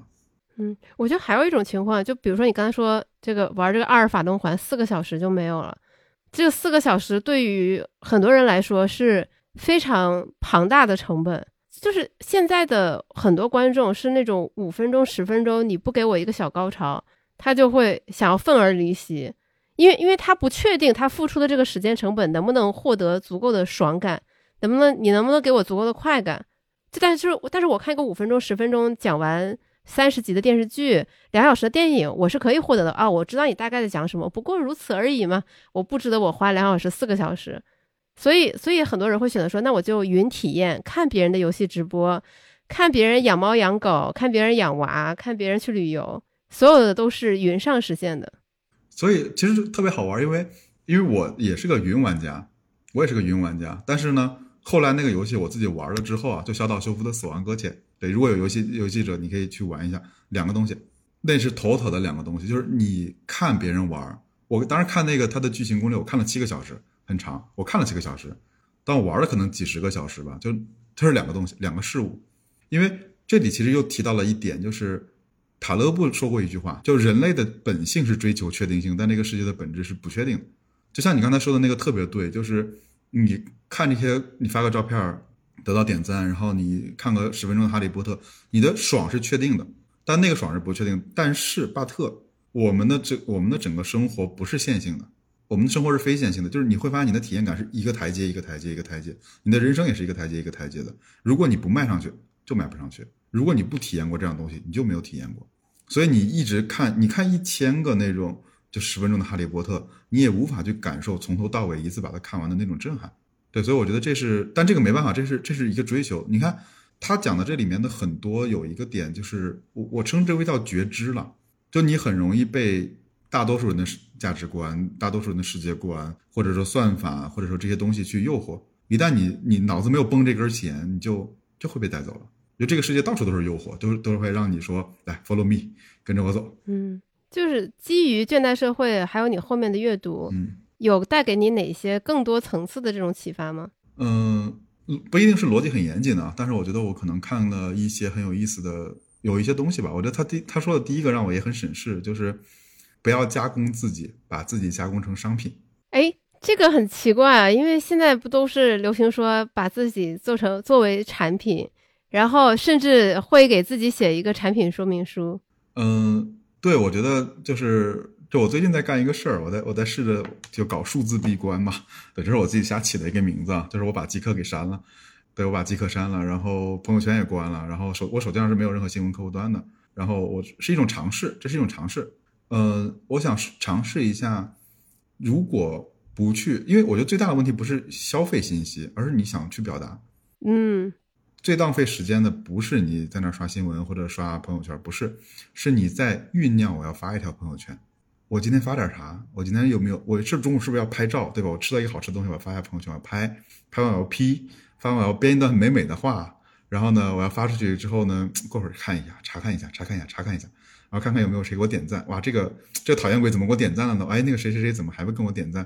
嗯，我觉得还有一种情况，就比如说你刚才说这个玩这个阿尔法灯环四个小时就没有了，这四个小时对于很多人来说是非常庞大的成本。就是现在的很多观众是那种五分钟、十分钟，你不给我一个小高潮，他就会想要愤而离席，因为因为他不确定他付出的这个时间成本能不能获得足够的爽感，能不能你能不能给我足够的快感？但是但是我看一个五分钟、十分钟讲完三十集的电视剧，两小时的电影，我是可以获得的啊！我知道你大概在讲什么，不过如此而已嘛，我不值得我花两小时、四个小时。所以，所以很多人会选择说，那我就云体验，看别人的游戏直播，看别人养猫养狗，看别人养娃，看别人去旅游，所有的都是云上实现的。所以其实特别好玩，因为因为我也是个云玩家，我也是个云玩家。但是呢，后来那个游戏我自己玩了之后啊，就小岛秀夫的《死亡搁浅》。对，如果有游戏游戏者，你可以去玩一下。两个东西，那是头头的两个东西，就是你看别人玩，我当时看那个他的剧情攻略，我看了七个小时。很长，我看了七个小时，但我玩了可能几十个小时吧。就它是两个东西，两个事物。因为这里其实又提到了一点，就是塔勒布说过一句话，就人类的本性是追求确定性，但这个世界的本质是不确定的。就像你刚才说的那个特别对，就是你看这些，你发个照片得到点赞，然后你看个十分钟的《哈利波特》，你的爽是确定的，但那个爽是不确定。但是巴特，我们的这我们的整个生活不是线性的。我们的生活是非线性的，就是你会发现你的体验感是一个台阶一个台阶一个台阶，你的人生也是一个台阶一个台阶的。如果你不迈上去，就迈不上去；如果你不体验过这样东西，你就没有体验过。所以你一直看，你看一千个那种就十分钟的《哈利波特》，你也无法去感受从头到尾一次把它看完的那种震撼。对，所以我觉得这是，但这个没办法，这是这是一个追求。你看他讲的这里面的很多有一个点，就是我我称之为叫觉知了，就你很容易被。大多数人的价值观，大多数人的世界观，或者说算法，或者说这些东西去诱惑，一旦你你脑子没有绷这根弦，你就就会被带走了。就这个世界到处都是诱惑，都都是会让你说来 follow me，跟着我走。嗯，就是基于倦怠社会，还有你后面的阅读，嗯，有带给你哪些更多层次的这种启发吗？嗯，不一定是逻辑很严谨的，但是我觉得我可能看了一些很有意思的有一些东西吧。我觉得他第他说的第一个让我也很审视，就是。不要加工自己，把自己加工成商品。哎，这个很奇怪啊，因为现在不都是流行说把自己做成作为产品，然后甚至会给自己写一个产品说明书。嗯，对，我觉得就是，就我最近在干一个事儿，我在我在试着就搞数字闭关嘛。对，这是我自己瞎起的一个名字，就是我把极客给删了。对，我把极客删了，然后朋友圈也关了，然后手我手机上是没有任何新闻客户端的。然后我是一种尝试，这是一种尝试。呃，我想尝试一下，如果不去，因为我觉得最大的问题不是消费信息，而是你想去表达。嗯，最浪费时间的不是你在那刷新闻或者刷朋友圈，不是，是你在酝酿我要发一条朋友圈。我今天发点啥？我今天有没有？我是中午是不是要拍照？对吧？我吃到一个好吃的东西，我要发一下朋友圈，我拍，拍完我要 P，发完我要编一段很美美的话，然后呢，我要发出去之后呢，过会儿看一下，查看一下，查看一下，查看一下。然后看看有没有谁给我点赞，哇，这个这个讨厌鬼怎么给我点赞了呢？哎，那个谁谁谁怎么还会跟我点赞？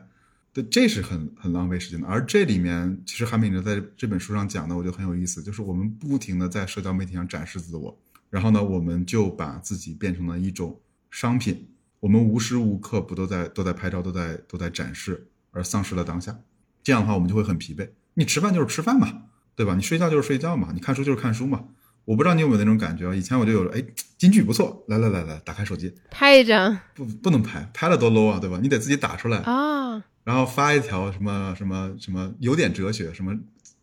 对，这是很很浪费时间的。而这里面其实韩炳哲在这本书上讲的，我觉得很有意思，就是我们不停的在社交媒体上展示自我，然后呢，我们就把自己变成了一种商品，我们无时无刻不都在都在拍照，都在都在展示，而丧失了当下。这样的话，我们就会很疲惫。你吃饭就是吃饭嘛，对吧？你睡觉就是睡觉嘛，你看书就是看书嘛。我不知道你有没有那种感觉啊？以前我就有了，哎，金句不错，来来来来，打开手机拍一张，不不能拍，拍了多 low 啊，对吧？你得自己打出来啊，然后发一条什么什么什么有点哲学，什么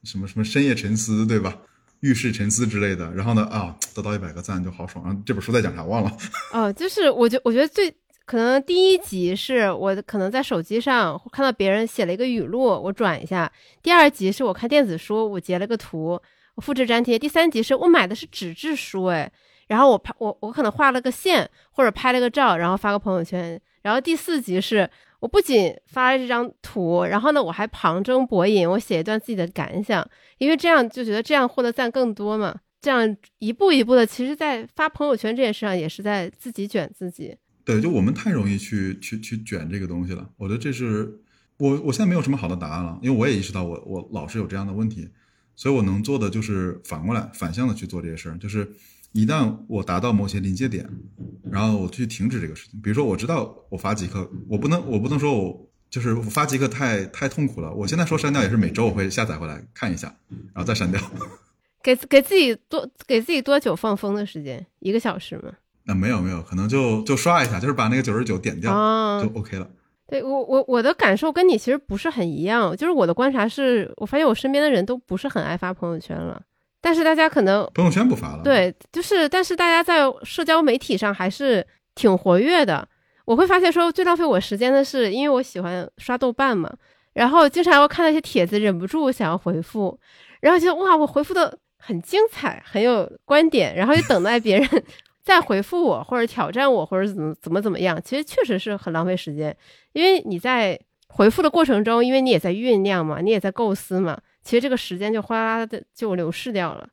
什么什么深夜沉思，对吧？遇事沉思之类的，然后呢啊，得到一百个赞就好爽。然后这本书在讲啥忘了？哦，就是我觉我觉得最可能第一集是我可能在手机上看到别人写了一个语录，我转一下；第二集是我看电子书，我截了个图。我复制粘贴。第三集是我买的是纸质书，哎，然后我拍我我可能画了个线或者拍了个照，然后发个朋友圈。然后第四集是我不仅发了这张图，然后呢我还旁征博引，我写一段自己的感想，因为这样就觉得这样获得赞更多嘛。这样一步一步的，其实，在发朋友圈这件事上也是在自己卷自己。对，就我们太容易去去去卷这个东西了。我觉得这是我我现在没有什么好的答案了，因为我也意识到我我老是有这样的问题。所以我能做的就是反过来反向的去做这些事儿，就是一旦我达到某些临界点，然后我去停止这个事情。比如说，我知道我发极客，我不能我不能说我就是我发极客太太痛苦了，我现在说删掉也是每周我会下载回来看一下，然后再删掉。给给自己多给自己多久放风的时间？一个小时吗？那没有没有，可能就就刷一下，就是把那个九十九点掉、哦就 OK 了。对我我我的感受跟你其实不是很一样，就是我的观察是，我发现我身边的人都不是很爱发朋友圈了，但是大家可能朋友圈不发了，，对，就是但是大家在社交媒体上还是挺活跃的。我会发现说最浪费我时间的是，因为我喜欢刷豆瓣嘛，然后经常要看到一些帖子，忍不住想要回复，然后觉得哇，我回复的很精彩，很有观点，然后就等待别人 再回复我或者挑战我或者怎么怎么怎么样。其实确实是很浪费时间，因为你在回复的过程中，因为你也在酝酿嘛，你也在构思嘛，其实这个时间就哗啦啦的就流逝掉了。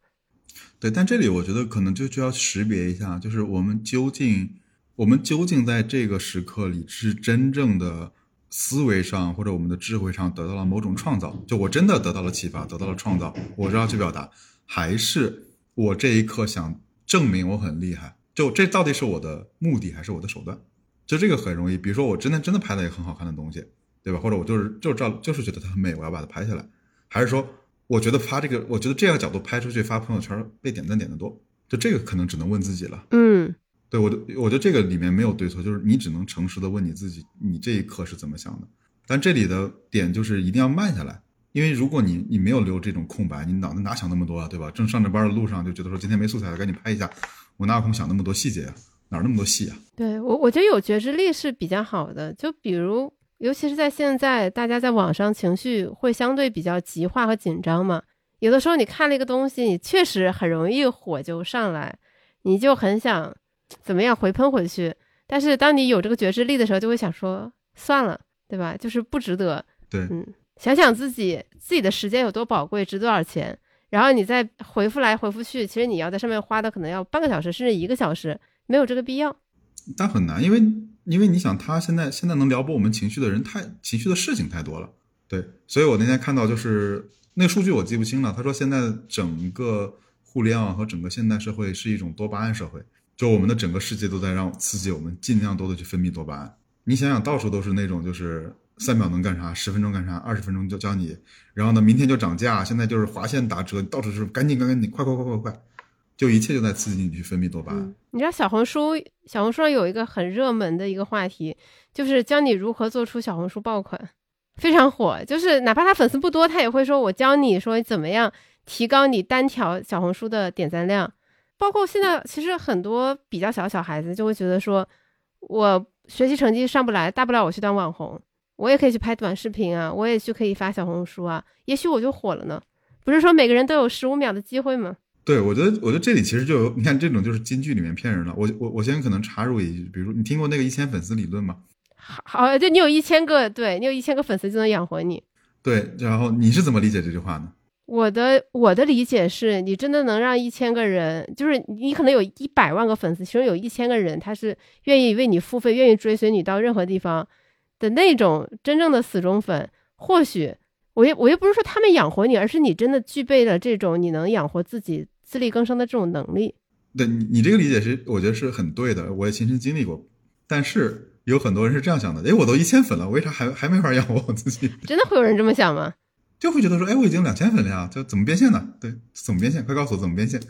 对，但这里我觉得可能就就要识别一下，就是我们究竟我们究竟在这个时刻里是真正的思维上或者我们的智慧上得到了某种创造，就我真的得到了启发，得到了创造，我知道去表达，还是我这一刻想证明我很厉害，就这到底是我的目的还是我的手段？就这个很容易，比如说我真的真的拍了一个很好看的东西，对吧？或者我就是就是照就是觉得它很美，我要把它拍下来，还是说我觉得发这个，我觉得这样角度拍出去发朋友圈被点赞点的多，就这个可能只能问自己了。嗯对我的，我觉得这个里面没有对错，就是你只能诚实的问你自己，你这一刻是怎么想的。但这里的点就是一定要慢下来，因为如果你你没有留这种空白，你脑子哪想那么多啊，对吧？正上着班的路上就觉得说今天没素材了，赶紧拍一下，我哪有空想那么多细节啊？哪儿那么多戏啊？对我，我觉得有觉知力是比较好的。就比如，尤其是在现在，大家在网上情绪会相对比较极化和紧张嘛。有的时候你看了一个东西，你确实很容易火就上来，你就很想怎么样回喷回去。但是当你有这个觉知力的时候，就会想说算了，对吧？就是不值得。对，嗯，想想自己自己的时间有多宝贵，值多少钱，然后你再回复来回复去，其实你要在上面花的可能要半个小时甚至一个小时，没有这个必要。但很难，因为因为你想，他现在现在能撩拨我们情绪的人太情绪的事情太多了，对，所以我那天看到就是那数据我记不清了，他说现在整个互联网和整个现代社会是一种多巴胺社会，就我们的整个世界都在让刺激我们尽量多的去分泌多巴胺。你想想，到处都是那种就是三秒能干啥，十分钟干啥，二十分钟就教你，然后呢，明天就涨价，现在就是划线打折，到处是赶紧赶紧你，快快快快快，就一切就在刺激你去分泌多巴胺。你知道小红书小红书上有一个很热门的一个话题，就是教你如何做出小红书爆款，非常火。就是哪怕他粉丝不多，他也会说我教你说怎么样提高你单条小红书的点赞量。包括现在其实很多比较小的小孩子就会觉得说，我学习成绩上不来，大不了我去当网红，我也可以去拍短视频啊，我也去可以发小红书啊，也许我就火了呢。不是说每个人都有十五秒的机会吗？对，我觉得，我觉得这里其实就有，你看这种就是金句里面骗人了。我我我先可能插入一句，比如你听过那个一千粉丝理论吗？好，好，就你有一千个，对你有一千个粉丝就能养活你。对，然后你是怎么理解这句话呢？我的我的理解是，你真的能让一千个人，就是你可能有一百万个粉丝，其中有一千个人他是愿意为你付费，愿意追随你到任何地方的那种真正的死忠粉。或许我也我也不是说他们养活你，而是你真的具备了这种你能养活自己、自力更生的这种能力。对你，你这个理解是我觉得是很对的，我也亲身经历过。但是有很多人是这样想的：哎，我都一千粉了，为啥还还没法养活我自己？真的会有人这么想吗？就会觉得说，哎，我已经两千粉了呀，就怎么变现呢？对，怎么变现？快告诉我怎么变现？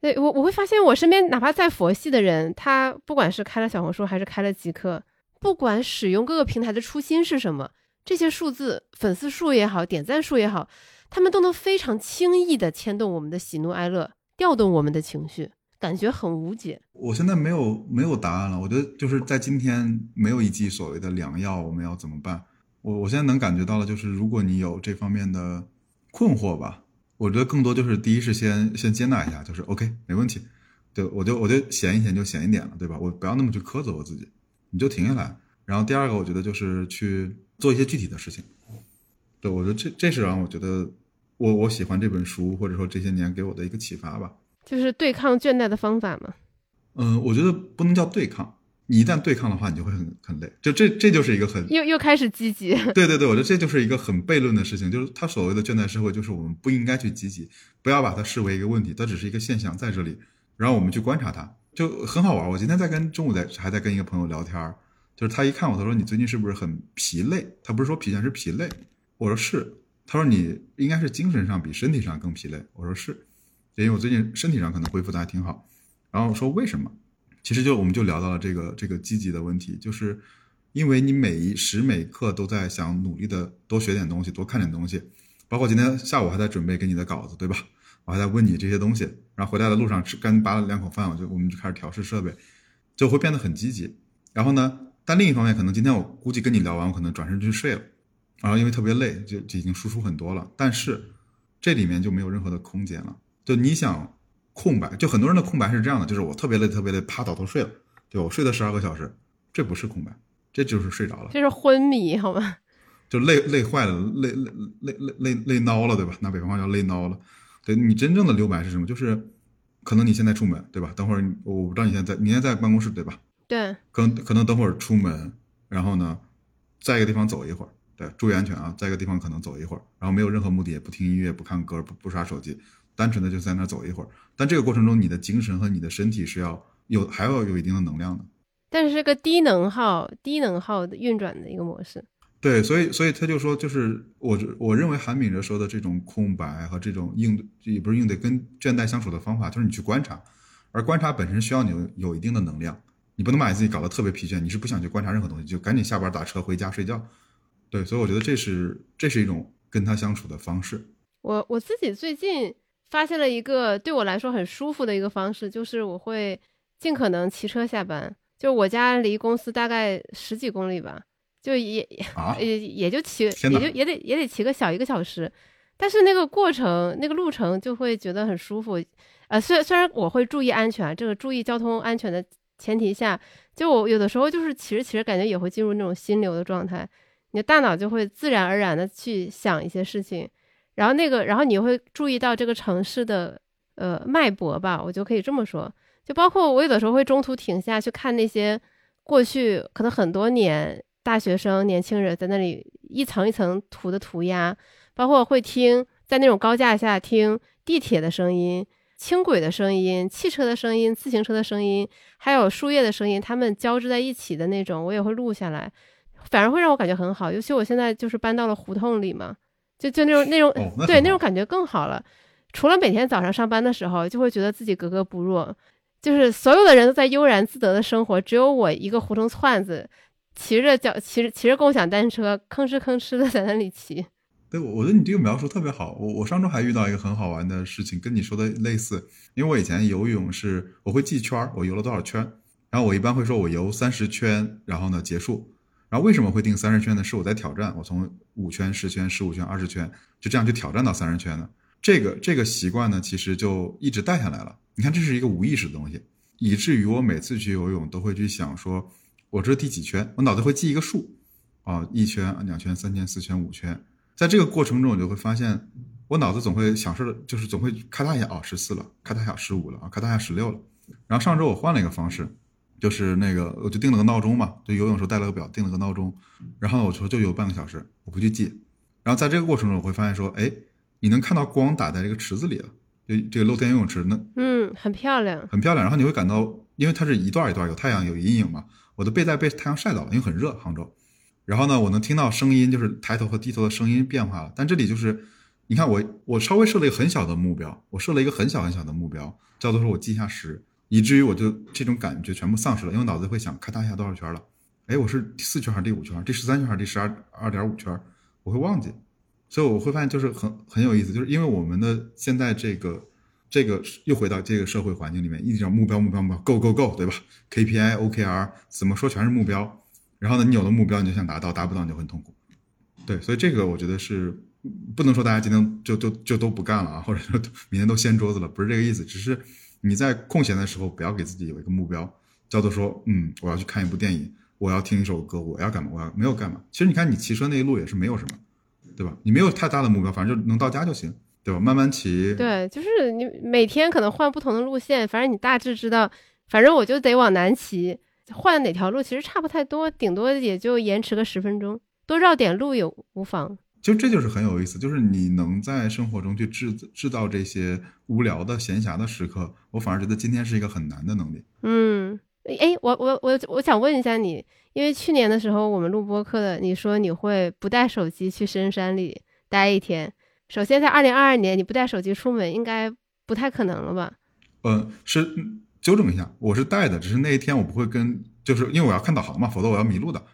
对我我会发现，我身边哪怕再佛系的人，他不管是开了小红书还是开了极客，不管使用各个平台的初心是什么，这些数字粉丝数也好，点赞数也好，他们都能非常轻易的牵动我们的喜怒哀乐，调动我们的情绪，感觉很无解。我现在没有没有答案了。我觉得就是在今天没有一剂所谓的良药，我们要怎么办？我我现在能感觉到了，就是如果你有这方面的困惑吧，我觉得更多就是第一是先先接纳一下，就是 OK 没问题，对我就我就闲一闲就闲一点了，对吧？我不要那么去苛责我自己，你就停下来。然后第二个，我觉得就是去做一些具体的事情。对我觉得这这是让我觉得我我喜欢这本书，或者说这些年给我的一个启发吧。就是对抗倦怠的方法嘛。嗯，我觉得不能叫对抗，你一旦对抗的话，你就会很很累。就这这就是一个很又又开始积极。对对对，我觉得这就是一个很悖论的事情。就是他所谓的倦怠社会，就是我们不应该去积极，不要把它视为一个问题，它只是一个现象在这里，然后我们去观察它，就很好玩。我今天在跟中午在还在跟一个朋友聊天，就是他一看我，他说你最近是不是很疲累？他不是说疲倦，是疲累。我说是。他说你应该是精神上比身体上更疲累。我说是，因为我最近身体上可能恢复的还挺好。然后我说为什么？其实就我们就聊到了这个这个积极的问题，就是因为你每一时每刻都在想努力的多学点东西，多看点东西，包括今天下午还在准备给你的稿子，对吧？我还在问你这些东西，然后回来的路上吃刚扒了两口饭，我就我们就开始调试设备，就会变得很积极。然后呢，但另一方面，可能今天我估计跟你聊完，我可能转身就去睡了，然后因为特别累，就就已经输出很多了。但是这里面就没有任何的空间了，就你想。空白，就很多人的空白是这样的，就是我特别累，特别累，啪倒头睡了，对我睡了十二个小时，这不是空白，这就是睡着了，这是昏迷，好吗？就累累坏了，累累累累累累孬了，对吧？拿北方话叫累孬了。对你真正的留白是什么？就是可能你现在出门，对吧？等会儿我不知道你现在在，你现在在办公室，对吧？对。可能可能等会儿出门，然后呢，在一个地方走一会儿，对，注意安全啊，在一个地方可能走一会儿，然后没有任何目的，也不听音乐，不看歌，不不刷手机。单纯的就在那走一会儿，但这个过程中，你的精神和你的身体是要有，还要有一定的能量的。但是是个低能耗、低能耗的运转的一个模式。对，所以，所以他就说，就是我我认为韩敏哲说的这种空白和这种应对，也不是应对，跟倦怠相处的方法，就是你去观察，而观察本身需要你有有一定的能量，你不能把你自己搞得特别疲倦，你是不想去观察任何东西，就赶紧下班打车回家睡觉。对，所以我觉得这是这是一种跟他相处的方式。我我自己最近。发现了一个对我来说很舒服的一个方式，就是我会尽可能骑车下班。就我家离公司大概十几公里吧，就也也也就骑，也就也得也得骑个小一个小时。但是那个过程，那个路程就会觉得很舒服。呃，虽虽然我会注意安全，这个注意交通安全的前提下，就我有的时候就是骑着骑着，感觉也会进入那种心流的状态，你的大脑就会自然而然的去想一些事情。然后那个，然后你会注意到这个城市的呃脉搏吧，我就可以这么说。就包括我有的时候会中途停下去看那些过去可能很多年大学生、年轻人在那里一层一层涂的涂鸦，包括会听在那种高架下听地铁的声音、轻轨的声音、汽车的声音、自行车的声音，还有树叶的声音，它们交织在一起的那种，我也会录下来，反而会让我感觉很好。尤其我现在就是搬到了胡同里嘛。就就那种那种对那种感觉更好了。除了每天早上上班的时候，就会觉得自己格格不入，就是所有的人都在悠然自得的生活，只有我一个胡同窜子，骑着脚骑着骑着共享单车，吭哧吭哧的在那里骑。对，我觉得你这个描述特别好。我我上周还遇到一个很好玩的事情，跟你说的类似。因为我以前游泳是我会记圈，我游了多少圈，然后我一般会说我游三十圈，然后呢结束。然后为什么会定三十圈呢？是我在挑战，我从五圈、十圈、十五圈、二十圈，就这样去挑战到三十圈的。这个这个习惯呢，其实就一直带下来了。你看，这是一个无意识的东西，以至于我每次去游泳都会去想说，我这是第几圈？我脑子会记一个数，啊，一圈、两圈、三圈、四圈、五圈。在这个过程中，我就会发现，我脑子总会想说的，就是总会咔嗒一下，哦，十四了，咔嗒一下十五了，啊，咔嗒一下十六了。然后上周我换了一个方式。就是那个，我就定了个闹钟嘛，就游泳时候带了个表，定了个闹钟，然后我说就游半个小时，我不去记。然后在这个过程中，我会发现说，哎，你能看到光打在这个池子里了，就这个露天游泳池，那嗯，很漂亮，很漂亮。然后你会感到，因为它是一段一段，有太阳有阴影嘛，我的背带被太阳晒到了，因为很热，杭州。然后呢，我能听到声音，就是抬头和低头的声音变化了。但这里就是，你看我我稍微设了一个很小的目标，我设了一个很小很小的目标，叫做说我记一下时。以至于我就这种感觉全部丧失了，因为脑子会想，咔嗒一下多少圈了？哎，我是第四圈还是第五圈？第十三圈还是第十二二点五圈？我会忘记，所以我会发现就是很很有意思，就是因为我们的现在这个这个又回到这个社会环境里面，一直叫目标目标目标，go go go，对吧？KPI OKR 怎么说全是目标，然后呢，你有了目标你就想达到，达不到你就很痛苦。对，所以这个我觉得是不能说大家今天就就就都不干了啊，或者说明天都掀桌子了，不是这个意思，只是。你在空闲的时候，不要给自己有一个目标，叫做说，嗯，我要去看一部电影，我要听一首歌，我要干嘛？我要没有干嘛？其实你看，你骑车那一路也是没有什么，对吧？你没有太大的目标，反正就能到家就行，对吧？慢慢骑。对，就是你每天可能换不同的路线，反正你大致知道，反正我就得往南骑，换哪条路其实差不太多，顶多也就延迟个十分钟，多绕点路也无妨。就这就是很有意思，就是你能在生活中去制制造这些无聊的闲暇的时刻，我反而觉得今天是一个很难的能力。嗯，哎，我我我我想问一下你，因为去年的时候我们录播课的，你说你会不带手机去深山里待一天。首先，在二零二二年，你不带手机出门应该不太可能了吧？嗯，是纠正一下，我是带的，只是那一天我不会跟，就是因为我要看导航嘛，否则我要迷路的。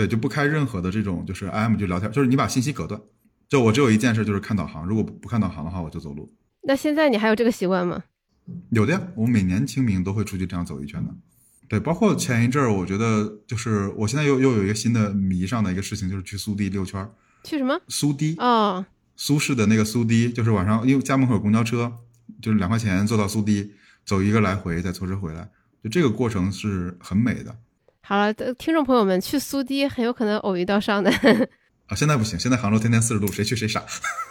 对，就不开任何的这种，就是 IM 就聊天，就是你把信息隔断。就我只有一件事，就是看导航。如果不看导航的话，我就走路。那现在你还有这个习惯吗？有的呀，我每年清明都会出去这样走一圈的。对，包括前一阵儿，我觉得就是我现在又又有一个新的迷上的一个事情，就是去苏堤溜圈儿。去什么？苏堤哦，苏轼的那个苏堤，就是晚上因为家门口有公交车，就是两块钱坐到苏堤，走一个来回，再坐车回来，就这个过程是很美的。好了，听众朋友们，去苏堤很有可能偶遇到上的 啊！现在不行，现在杭州天天四十度，谁去谁傻。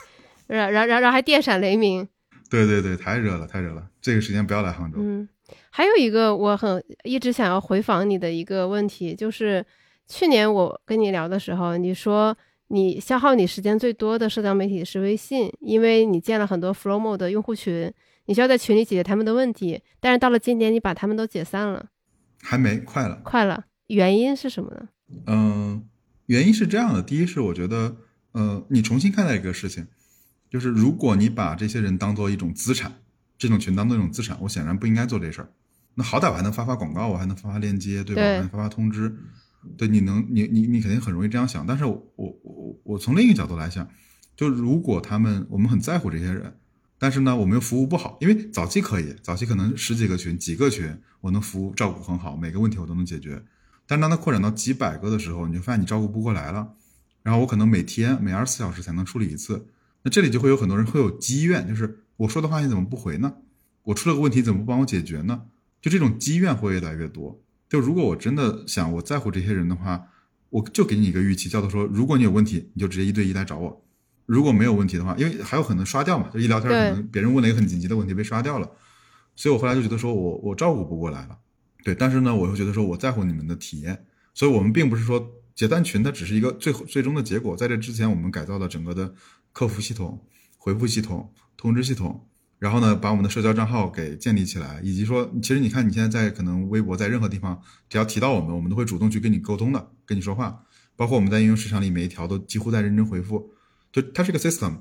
然然然然还电闪雷鸣。对对对，太热了，太热了，这个时间不要来杭州。嗯，还有一个我很一直想要回访你的一个问题，就是去年我跟你聊的时候，你说你消耗你时间最多的社交媒体是微信，因为你建了很多 Flomo 的用户群，你需要在群里解决他们的问题，但是到了今年，你把他们都解散了。还没，快了，快了。原因是什么呢？嗯，原因是这样的。第一是我觉得，呃，你重新看待一个事情，就是如果你把这些人当做一种资产，这种群当做一种资产，我显然不应该做这事儿。那好歹我还能发发广告，我还能发发链接，对吧？还能发发通知。对，你能，你你你肯定很容易这样想。但是我我我我从另一个角度来想，就如果他们我们很在乎这些人，但是呢，我们又服务不好，因为早期可以，早期可能十几个群、几个群，我能服务照顾很好，每个问题我都能解决。但当它扩展到几百个的时候，你就发现你照顾不过来了。然后我可能每天每二十四小时才能处理一次，那这里就会有很多人会有积怨，就是我说的话你怎么不回呢？我出了个问题怎么不帮我解决呢？就这种积怨会越来越多。就如果我真的想我在乎这些人的话，我就给你一个预期，叫做说，如果你有问题，你就直接一对一来找我；如果没有问题的话，因为还有可能刷掉嘛，就一聊天可能别人问了一个很紧急的问题被刷掉了，所以我后来就觉得说我我照顾不过来了。对，但是呢，我又觉得说我在乎你们的体验，所以我们并不是说解单群，它只是一个最最终的结果。在这之前，我们改造了整个的客服系统、回复系统、通知系统，然后呢，把我们的社交账号给建立起来，以及说，其实你看你现在在可能微博在任何地方，只要提到我们，我们都会主动去跟你沟通的，跟你说话。包括我们在应用市场里每一条都几乎在认真回复，就它是个 system。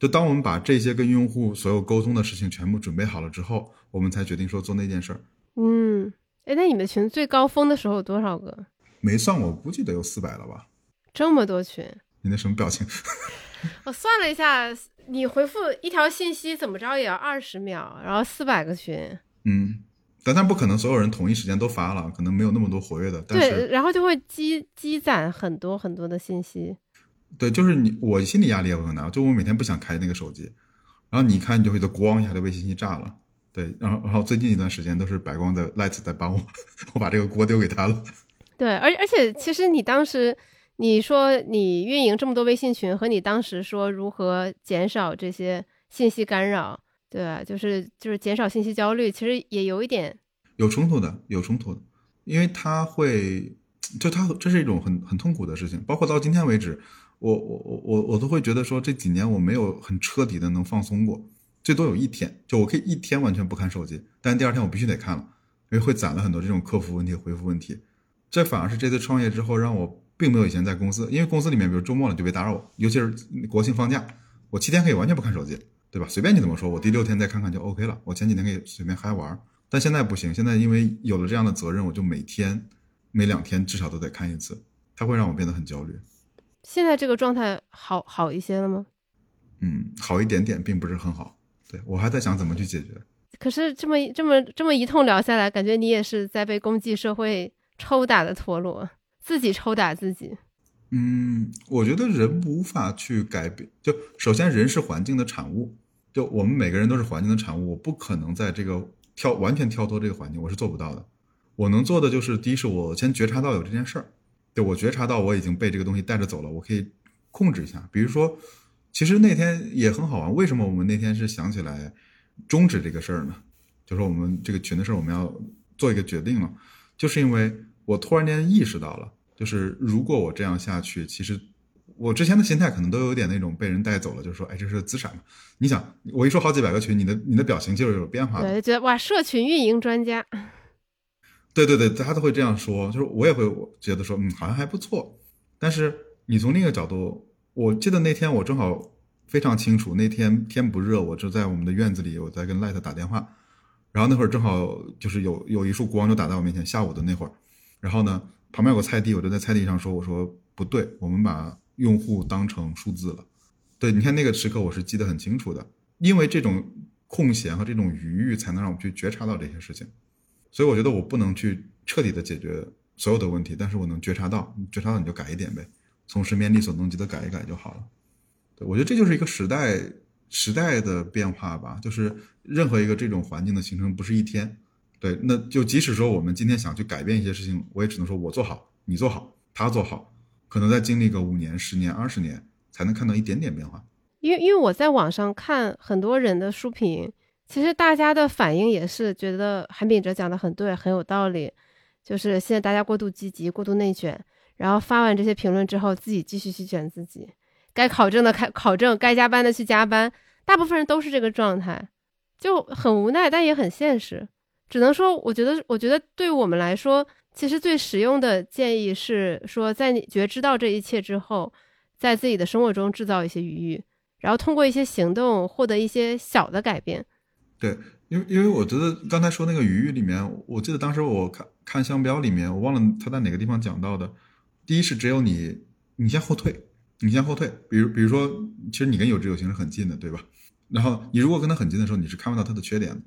就当我们把这些跟用户所有沟通的事情全部准备好了之后，我们才决定说做那件事儿。嗯。哎，那你们群最高峰的时候有多少个？没算我，估计得有四百了吧。这么多群？你那什么表情？我算了一下，你回复一条信息怎么着也要二十秒，然后四百个群。嗯，但但不可能所有人同一时间都发了，可能没有那么多活跃的。对，然后就会积积攒很多很多的信息。对，就是你，我心理压力也会很大。就我每天不想开那个手机，然后你看，你就会得咣一下，就被信息炸了。对，然后然后最近一段时间都是白光的 Light 在帮我，我把这个锅丢给他了。对，而而且其实你当时你说你运营这么多微信群，和你当时说如何减少这些信息干扰，对吧？就是就是减少信息焦虑，其实也有一点有冲突的，有冲突的，因为他会就他这是一种很很痛苦的事情，包括到今天为止，我我我我我都会觉得说这几年我没有很彻底的能放松过。最多有一天，就我可以一天完全不看手机，但第二天我必须得看了，因为会攒了很多这种客服问题、回复问题。这反而是这次创业之后，让我并没有以前在公司，因为公司里面，比如周末了就别打扰我，尤其是国庆放假，我七天可以完全不看手机，对吧？随便你怎么说，我第六天再看看就 OK 了。我前几天可以随便嗨玩，但现在不行，现在因为有了这样的责任，我就每天、每两天至少都得看一次，它会让我变得很焦虑。现在这个状态好好一些了吗？嗯，好一点点，并不是很好。对我还在想怎么去解决，可是这么这么这么一通聊下来，感觉你也是在被攻击社会抽打的陀螺，自己抽打自己。嗯，我觉得人无法去改变，就首先人是环境的产物，就我们每个人都是环境的产物，我不可能在这个跳完全跳脱这个环境，我是做不到的。我能做的就是，第一是我先觉察到有这件事儿，对我觉察到我已经被这个东西带着走了，我可以控制一下，比如说。其实那天也很好玩，为什么我们那天是想起来终止这个事儿呢？就是我们这个群的事儿，我们要做一个决定了，就是因为我突然间意识到了，就是如果我这样下去，其实我之前的心态可能都有点那种被人带走了，就是说，哎，这是资产嘛。你想，我一说好几百个群，你的你的表情就是有变化的。对，觉得哇，社群运营专家。对 对对，大家都会这样说，就是我也会觉得说，嗯，好像还不错。但是你从另一个角度，我记得那天我正好非常清楚，那天天不热，我就在我们的院子里，我在跟 Light 打电话，然后那会儿正好就是有有一束光就打在我面前，下午的那会儿，然后呢，旁边有个菜地，我就在菜地上说，我说不对，我们把用户当成数字了。对，你看那个时刻我是记得很清楚的，因为这种空闲和这种余裕，才能让我们去觉察到这些事情。所以我觉得我不能去彻底的解决所有的问题，但是我能觉察到，觉察到你就改一点呗，从身边力所能及的改一改就好了。对，我觉得这就是一个时代时代的变化吧，就是任何一个这种环境的形成不是一天。对，那就即使说我们今天想去改变一些事情，我也只能说我做好，你做好，他做好，可能再经历个五年、十年、二十年，才能看到一点点变化。因为因为我在网上看很多人的书评。其实大家的反应也是觉得韩炳哲讲的很对，很有道理。就是现在大家过度积极、过度内卷，然后发完这些评论之后，自己继续去卷自己，该考证的开考证，该加班的去加班。大部分人都是这个状态，就很无奈，但也很现实。只能说，我觉得，我觉得对我们来说，其实最实用的建议是说，在你觉知到这一切之后，在自己的生活中制造一些余裕，然后通过一些行动获得一些小的改变。对，因为因为我觉得刚才说那个余裕里面，我记得当时我看看商标里面，我忘了他在哪个地方讲到的。第一是只有你，你先后退，你先后退。比如比如说，其实你跟有志有行是很近的，对吧？然后你如果跟他很近的时候，你是看不到他的缺点的。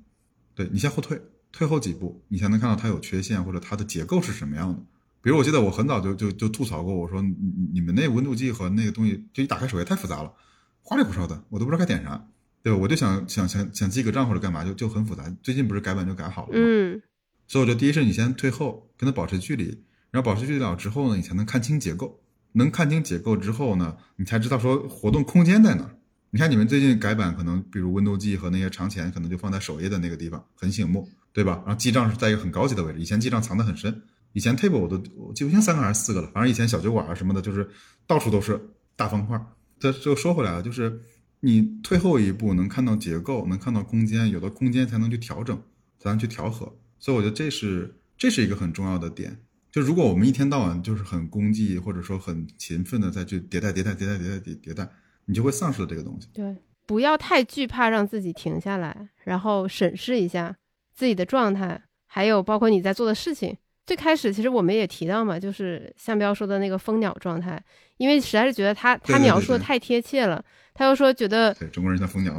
对你先后退，退后几步，你才能看到他有缺陷或者他的结构是什么样的。比如我记得我很早就就就吐槽过，我说你你们那温度计和那个东西，就一打开首页太复杂了，花里胡哨的，我都不知道该点啥。对吧，我就想想想想记个账或者干嘛，就就很复杂。最近不是改版就改好了吗？嗯，所以我觉得第一是你先退后，跟他保持距离，然后保持距离了之后呢，你才能看清结构。能看清结构之后呢，你才知道说活动空间在哪。你看你们最近改版，可能比如 Windows 记和那些长钱，可能就放在首页的那个地方，很醒目，对吧？然后记账是在一个很高级的位置，以前记账藏得很深。以前 Table 我都我记不清三个还是四个了，反正以前小酒馆啊什么的，就是到处都是大方块。这就说回来了，就是。你退后一步，能看到结构，能看到空间，有的空间才能去调整，才能去调和。所以我觉得这是这是一个很重要的点。就如果我们一天到晚就是很功绩，或者说很勤奋的再去迭代、迭代、迭代、迭代、迭迭代，你就会丧失了这个东西。对，不要太惧怕让自己停下来，然后审视一下自己的状态，还有包括你在做的事情。最开始其实我们也提到嘛，就是向彪说的那个蜂鸟状态，因为实在是觉得他他描述的太贴切了。他又说：“觉得对中国人像蜂鸟，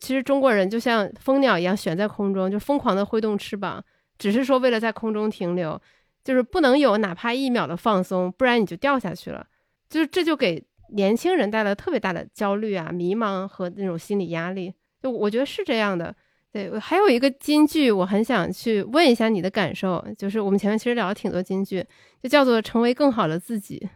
其实中国人就像蜂鸟一样悬在空中，就疯狂的挥动翅膀，只是说为了在空中停留，就是不能有哪怕一秒的放松，不然你就掉下去了。就是这就给年轻人带来特别大的焦虑啊、迷茫和那种心理压力。就我觉得是这样的。对，还有一个金句，我很想去问一下你的感受，就是我们前面其实聊了挺多金句，就叫做成为更好的自己。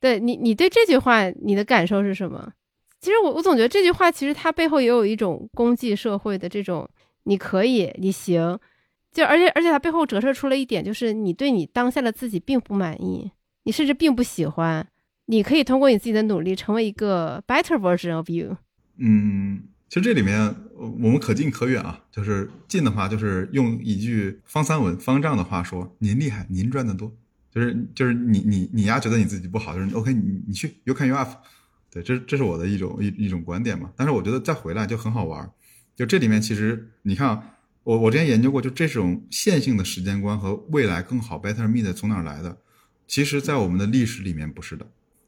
对你，你对这句话你的感受是什么？”其实我我总觉得这句话其实它背后也有一种功绩社会的这种你可以你行，就而且而且它背后折射出了一点，就是你对你当下的自己并不满意，你甚至并不喜欢，你可以通过你自己的努力成为一个 better version of you。嗯，其实这里面我们可近可远啊，就是近的话就是用一句方三文方丈的话说：“您厉害，您赚的多。”就是就是你你你丫觉得你自己不好，就是 OK，你你去 you can you up。对，这这是我的一种一一种观点嘛。但是我觉得再回来就很好玩，就这里面其实你看啊，我我之前研究过，就这种线性的时间观和未来更好 better me 的从哪来的？其实，在我们的历史里面不是的，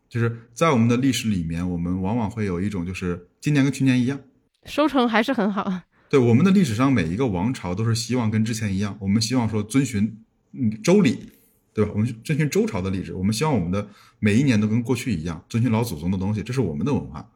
就是在我们的历史里面，我们往往会有一种就是今年跟去年一样，收成还是很好。对，我们的历史上每一个王朝都是希望跟之前一样，我们希望说遵循嗯周礼。对吧？我们遵循周朝的历史，我们希望我们的每一年都跟过去一样，遵循老祖宗的东西，这是我们的文化。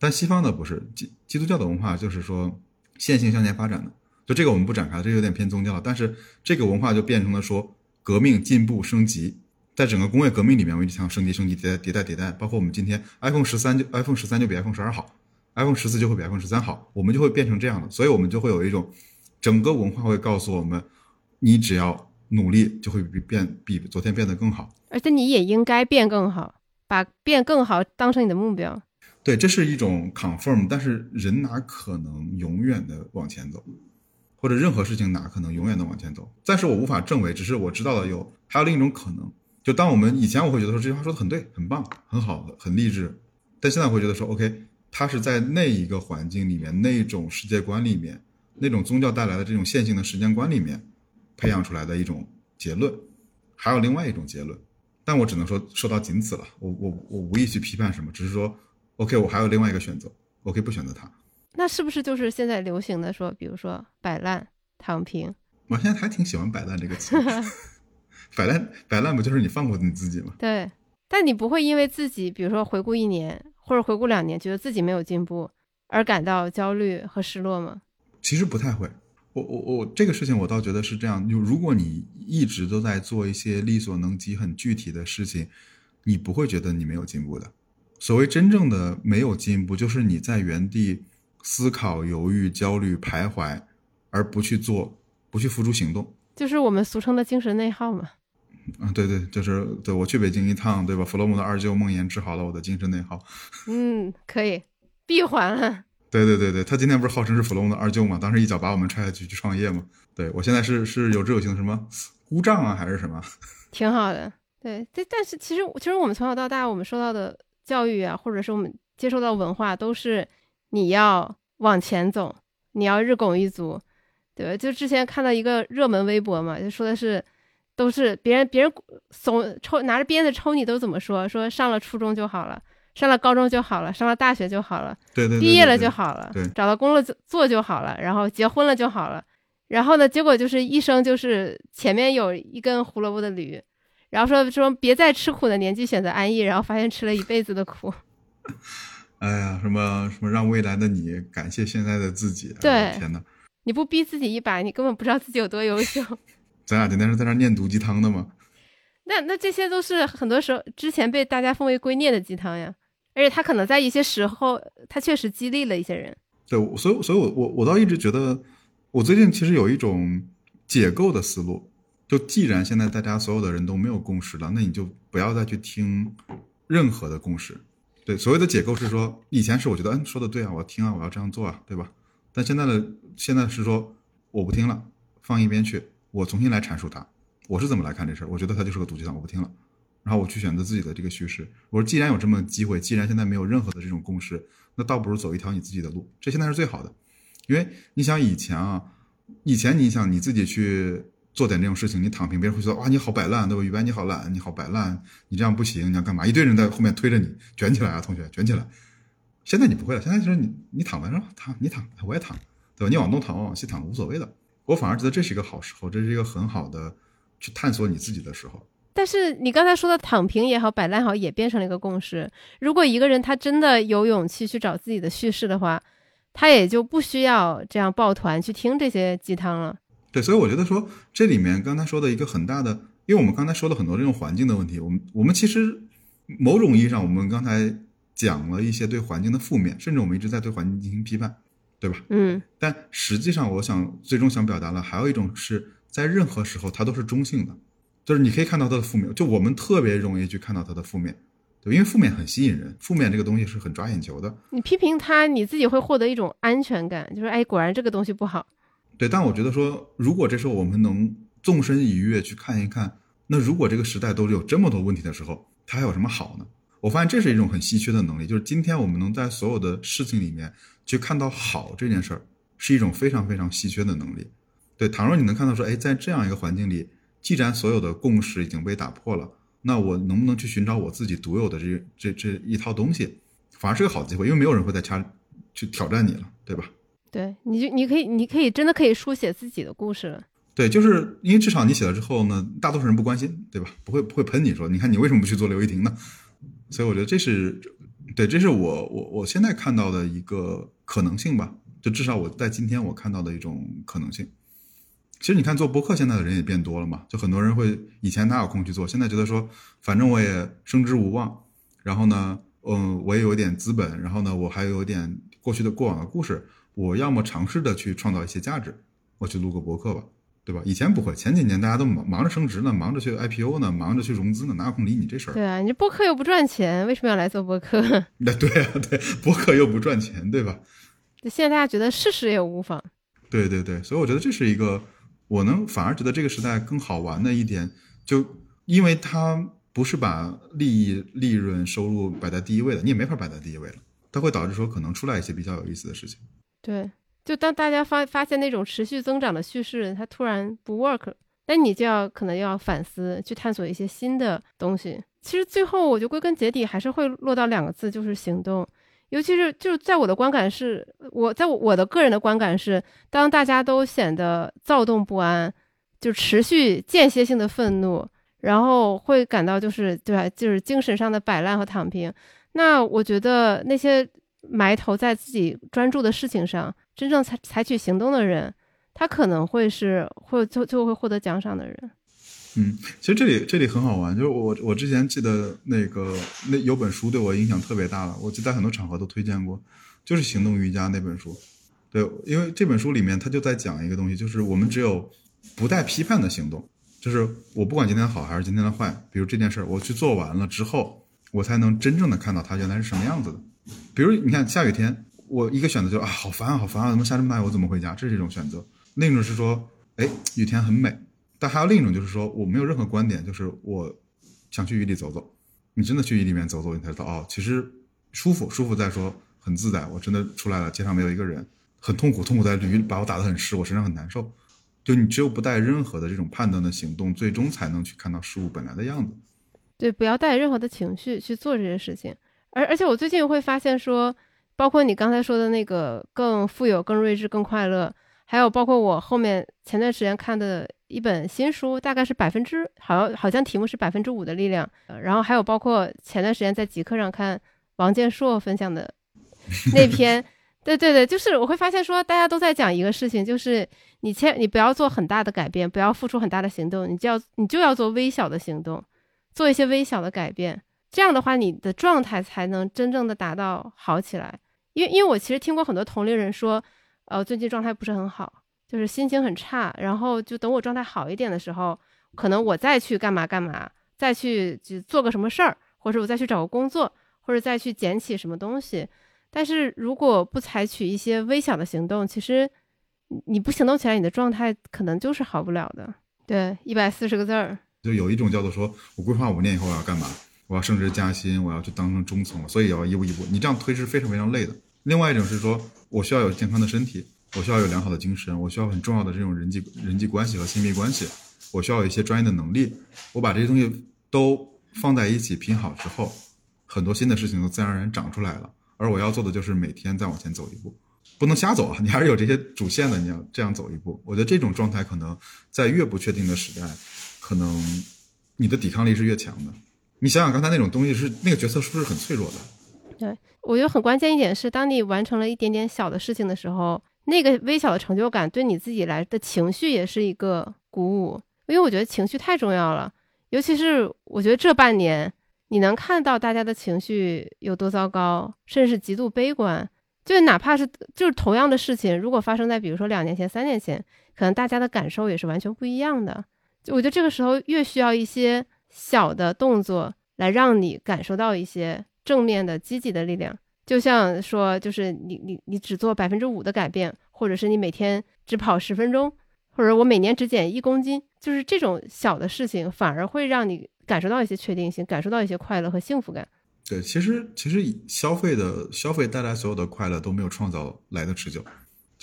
但西方的不是基基督教的文化，就是说线性向前发展的。就这个我们不展开，这有点偏宗教了。但是这个文化就变成了说革命、进步、升级，在整个工业革命里面，我们就想升级、升级、迭代、迭代、迭代。包括我们今天 iPhone 十三就 iPhone 十三就比 iPhone 十二好，iPhone 十四就会比 iPhone 十三好，我们就会变成这样的。所以我们就会有一种整个文化会告诉我们，你只要。努力就会比变比昨天变得更好。而且你也应该变更好，把变更好当成你的目标。对，这是一种 confirm，但是人哪可能永远的往前走，或者任何事情哪可能永远的往前走？暂时我无法证伪，只是我知道了有还有另一种可能。就当我们以前我会觉得说这句话说的很对、很棒、很好、很励志，但现在我会觉得说 OK，他是在那一个环境里面、那种世界观里面、那种宗教带来的这种线性的时间观里面培养出来的一种结论。还有另外一种结论，但我只能说说到仅此了。我我我无意去批判什么，只是说 OK，我还有另外一个选择我可以不选择它。那是不是就是现在流行的说，比如说摆烂、躺平？我现在还挺喜欢“摆烂”这个词。摆烂，摆烂不就是你放过你自己吗？对，但你不会因为自己，比如说回顾一年或者回顾两年，觉得自己没有进步而感到焦虑和失落吗？其实不太会。我我我这个事情，我倒觉得是这样：就如果你一直都在做一些力所能及、很具体的事情，你不会觉得你没有进步的。所谓真正的没有进步，就是你在原地思考、犹豫、焦虑、徘徊，而不去做，不去付诸行动，就是我们俗称的精神内耗嘛。嗯，对对，就是对我去北京一趟，对吧？弗洛姆的二舅梦魇治好了我的精神内耗。嗯，可以闭环了。对对对对，他今天不是号称是弗洛姆的二舅嘛？当时一脚把我们踹下去去创业嘛？对我现在是是有志有行什么姑丈啊，还是什么？挺好的。对，但但是其实其实我们从小到大，我们受到的教育啊，或者是我们接受到文化，都是你要往前走，你要日拱一卒，对吧？就之前看到一个热门微博嘛，就说的是。都是别人别人怂抽拿着鞭子抽你都怎么说？说上了初中就好了，上了高中就好了，上了大学就好了，对对，毕业了就好了，对，找到工作做就好了，然后结婚了就好了，然后呢，结果就是一生就是前面有一根胡萝卜的驴，然后说说别在吃苦的年纪选择安逸，然后发现吃了一辈子的苦。哎呀，什么什么让未来的你感谢现在的自己？对，天哪！你不逼自己一把，你根本不知道自己有多优秀。咱俩今天是在那念毒鸡汤的吗？那那这些都是很多时候之前被大家奉为圭臬的鸡汤呀，而且他可能在一些时候，他确实激励了一些人。对，所以所以，我我我倒一直觉得，我最近其实有一种解构的思路，就既然现在大家所有的人都没有共识了，那你就不要再去听任何的共识。对，所谓的解构是说，以前是我觉得，嗯，说的对啊，我要听啊，我要这样做啊，对吧？但现在的现在是说，我不听了，放一边去。我重新来阐述它，我是怎么来看这事儿？我觉得它就是个毒鸡汤，我不听了。然后我去选择自己的这个叙事。我说，既然有这么机会，既然现在没有任何的这种共识，那倒不如走一条你自己的路。这现在是最好的，因为你想以前啊，以前你想你自己去做点这种事情，你躺平，别人会说哇你好摆烂，对吧？宇白你好懒，你好摆烂，你这样不行，你要干嘛？一堆人在后面推着你卷起来啊，同学卷起来。现在你不会了，现在就是你你躺在那躺，你躺我也躺，对吧？你往东躺，我往西躺，无所谓的。我反而觉得这是一个好时候，这是一个很好的去探索你自己的时候。但是你刚才说的躺平也好，摆烂好，也变成了一个共识。如果一个人他真的有勇气去找自己的叙事的话，他也就不需要这样抱团去听这些鸡汤了。对，所以我觉得说这里面刚才说的一个很大的，因为我们刚才说了很多这种环境的问题，我们我们其实某种意义上，我们刚才讲了一些对环境的负面，甚至我们一直在对环境进行批判。对吧？嗯，但实际上，我想最终想表达的还有一种是在任何时候它都是中性的，就是你可以看到它的负面，就我们特别容易去看到它的负面，对，因为负面很吸引人，负面这个东西是很抓眼球的。你批评他，你自己会获得一种安全感，就是哎，果然这个东西不好。对，但我觉得说，如果这时候我们能纵身一跃去看一看，那如果这个时代都有这么多问题的时候，它还有什么好呢？我发现这是一种很稀缺的能力，就是今天我们能在所有的事情里面去看到好这件事儿，是一种非常非常稀缺的能力。对，倘若你能看到说，哎，在这样一个环境里，既然所有的共识已经被打破了，那我能不能去寻找我自己独有的这这这一套东西，反而是个好机会，因为没有人会再掐去挑战你了，对吧？对，你就你可以你可以真的可以书写自己的故事。对，就是因为至少你写了之后呢，大多数人不关心，对吧？不会不会喷你说，你看你为什么不去做刘亦婷呢？所以我觉得这是，对，这是我我我现在看到的一个可能性吧。就至少我在今天我看到的一种可能性。其实你看做播客，现在的人也变多了嘛。就很多人会以前哪有空去做，现在觉得说，反正我也升职无望，然后呢，嗯，我也有点资本，然后呢，我还有点过去的过往的故事，我要么尝试的去创造一些价值，我去录个博客吧。对吧？以前不会，前几年大家都忙忙着升职呢，忙着去 IPO 呢，忙着去融资呢，哪有空理你这事儿？对啊，你这播客又不赚钱，为什么要来做播客？那对啊，对，播客又不赚钱，对吧？现在大家觉得试试也无妨。对对对，所以我觉得这是一个，我能反而觉得这个时代更好玩的一点，就因为它不是把利益、利润、收入摆在第一位的，你也没法摆在第一位了，它会导致说可能出来一些比较有意思的事情。对，就当大家发发现那种持续增长的叙事，它突然不 work，那你就要可能要反思，去探索一些新的东西。其实最后，我就归根结底还是会落到两个字，就是行动。尤其是就是在我的观感是，我在我的个人的观感是，当大家都显得躁动不安，就持续间歇性的愤怒，然后会感到就是对吧，就是精神上的摆烂和躺平。那我觉得那些埋头在自己专注的事情上，真正采采取行动的人，他可能会是会就就会获得奖赏的人。嗯，其实这里这里很好玩，就是我我之前记得那个那有本书对我影响特别大了，我记得在很多场合都推荐过，就是《行动瑜伽》那本书。对，因为这本书里面他就在讲一个东西，就是我们只有不带批判的行动，就是我不管今天好还是今天的坏，比如这件事我去做完了之后，我才能真正的看到它原来是什么样子的。比如你看下雨天，我一个选择就是啊好烦啊好烦啊，怎么下这么大雨我怎么回家？这是一种选择。另一种是说，哎雨天很美。但还有另一种，就是说我没有任何观点，就是我想去雨里走走。你真的去雨里面走走，你才知道哦，其实舒服，舒服再说很自在。我真的出来了，街上没有一个人，很痛苦，痛苦在雨把我打得很湿，我身上很难受。就你只有不带任何的这种判断的行动，最终才能去看到事物本来的样子。对，不要带任何的情绪去做这些事情。而而且我最近会发现说，包括你刚才说的那个更富有、更睿智、更快乐，还有包括我后面前段时间看的。一本新书，大概是百分之，好像好像题目是百分之五的力量。然后还有包括前段时间在极客上看王建硕分享的 那篇，对对对，就是我会发现说大家都在讲一个事情，就是你千你不要做很大的改变，不要付出很大的行动，你就要你就要做微小的行动，做一些微小的改变，这样的话你的状态才能真正的达到好起来。因为因为我其实听过很多同龄人说，呃，最近状态不是很好。就是心情很差，然后就等我状态好一点的时候，可能我再去干嘛干嘛，再去就做个什么事儿，或者我再去找个工作，或者再去捡起什么东西。但是如果不采取一些微小的行动，其实你不行动起来，你的状态可能就是好不了的。对，一百四十个字儿，就有一种叫做说我规划五年以后我要干嘛，我要升职加薪，我要去当成中层，所以要一步一步。你这样推是非常非常累的。另外一种是说我需要有健康的身体。我需要有良好的精神，我需要很重要的这种人际人际关系和亲密关系，我需要有一些专业的能力。我把这些东西都放在一起拼好之后，很多新的事情都自然而然长出来了。而我要做的就是每天再往前走一步，不能瞎走啊！你还是有这些主线的，你要这样走一步。我觉得这种状态可能在越不确定的时代，可能你的抵抗力是越强的。你想想刚才那种东西是那个角色是不是很脆弱的？对，我觉得很关键一点是，当你完成了一点点小的事情的时候。那个微小的成就感对你自己来的情绪也是一个鼓舞，因为我觉得情绪太重要了。尤其是我觉得这半年，你能看到大家的情绪有多糟糕，甚至是极度悲观。就哪怕是就是同样的事情，如果发生在比如说两年前、三年前，可能大家的感受也是完全不一样的。就我觉得这个时候越需要一些小的动作来让你感受到一些正面的、积极的力量。就像说，就是你你你只做百分之五的改变，或者是你每天只跑十分钟，或者我每年只减一公斤，就是这种小的事情，反而会让你感受到一些确定性，感受到一些快乐和幸福感。对，其实其实消费的消费带来所有的快乐都没有创造来的持久。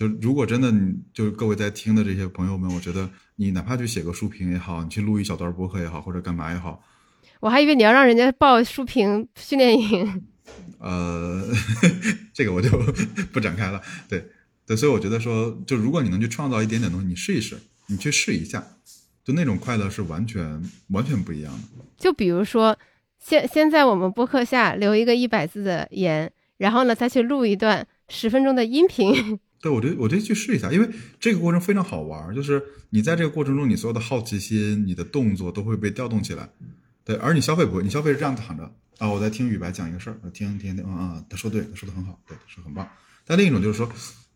就如果真的，你就各位在听的这些朋友们，我觉得你哪怕去写个书评也好，你去录一小段播客也好，或者干嘛也好，我还以为你要让人家报书评训练营。呃，这个我就不展开了。对，对，所以我觉得说，就如果你能去创造一点点东西，你试一试，你去试一下，就那种快乐是完全完全不一样的。就比如说，先先在我们播客下留一个一百字的言，然后呢再去录一段十分钟的音频。对，我觉得我觉得去试一下，因为这个过程非常好玩，就是你在这个过程中，你所有的好奇心、你的动作都会被调动起来。对，而你消费不会，你消费是这样躺着。啊，我在听雨白讲一个事儿，听听听，啊啊，他说对，他说的很好，对，说很棒。但另一种就是说，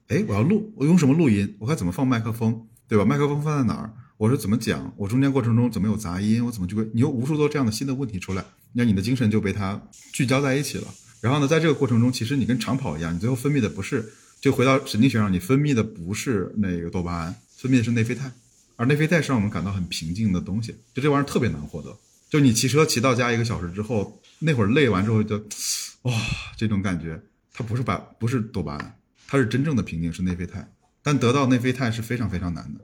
哎，我要录，我用什么录音？我该怎么放麦克风？对吧？麦克风放在哪儿？我是怎么讲？我中间过程中怎么有杂音？我怎么就会？你有无数多这样的新的问题出来，那你的精神就被它聚焦在一起了。然后呢，在这个过程中，其实你跟长跑一样，你最后分泌的不是，就回到神经学上，你分泌的不是那个多巴胺，分泌的是内啡肽，而内啡肽是让我们感到很平静的东西。就这玩意儿特别难获得。就你骑车骑到家一个小时之后，那会儿累完之后就，哇，这种感觉，它不是把不是多巴胺，它是真正的平静，是内啡肽。但得到内啡肽是非常非常难的。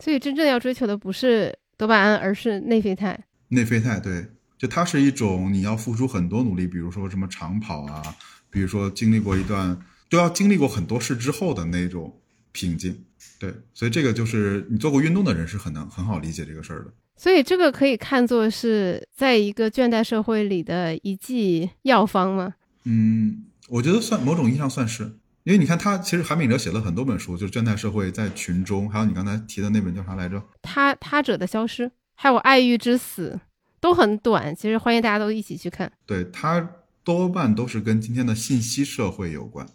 所以真正要追求的不是多巴胺，而是内啡肽。内啡肽，对，就它是一种你要付出很多努力，比如说什么长跑啊，比如说经历过一段，都要经历过很多事之后的那种平静。对，所以这个就是你做过运动的人是很能很好理解这个事儿的。所以这个可以看作是在一个倦怠社会里的一剂药方吗？嗯，我觉得算某种意义上算是。因为你看，他其实韩炳哲写了很多本书，就是倦怠社会在群中，还有你刚才提的那本叫啥来着？他他者的消失，还有爱欲之死，都很短。其实欢迎大家都一起去看。对，它多半都是跟今天的信息社会有关。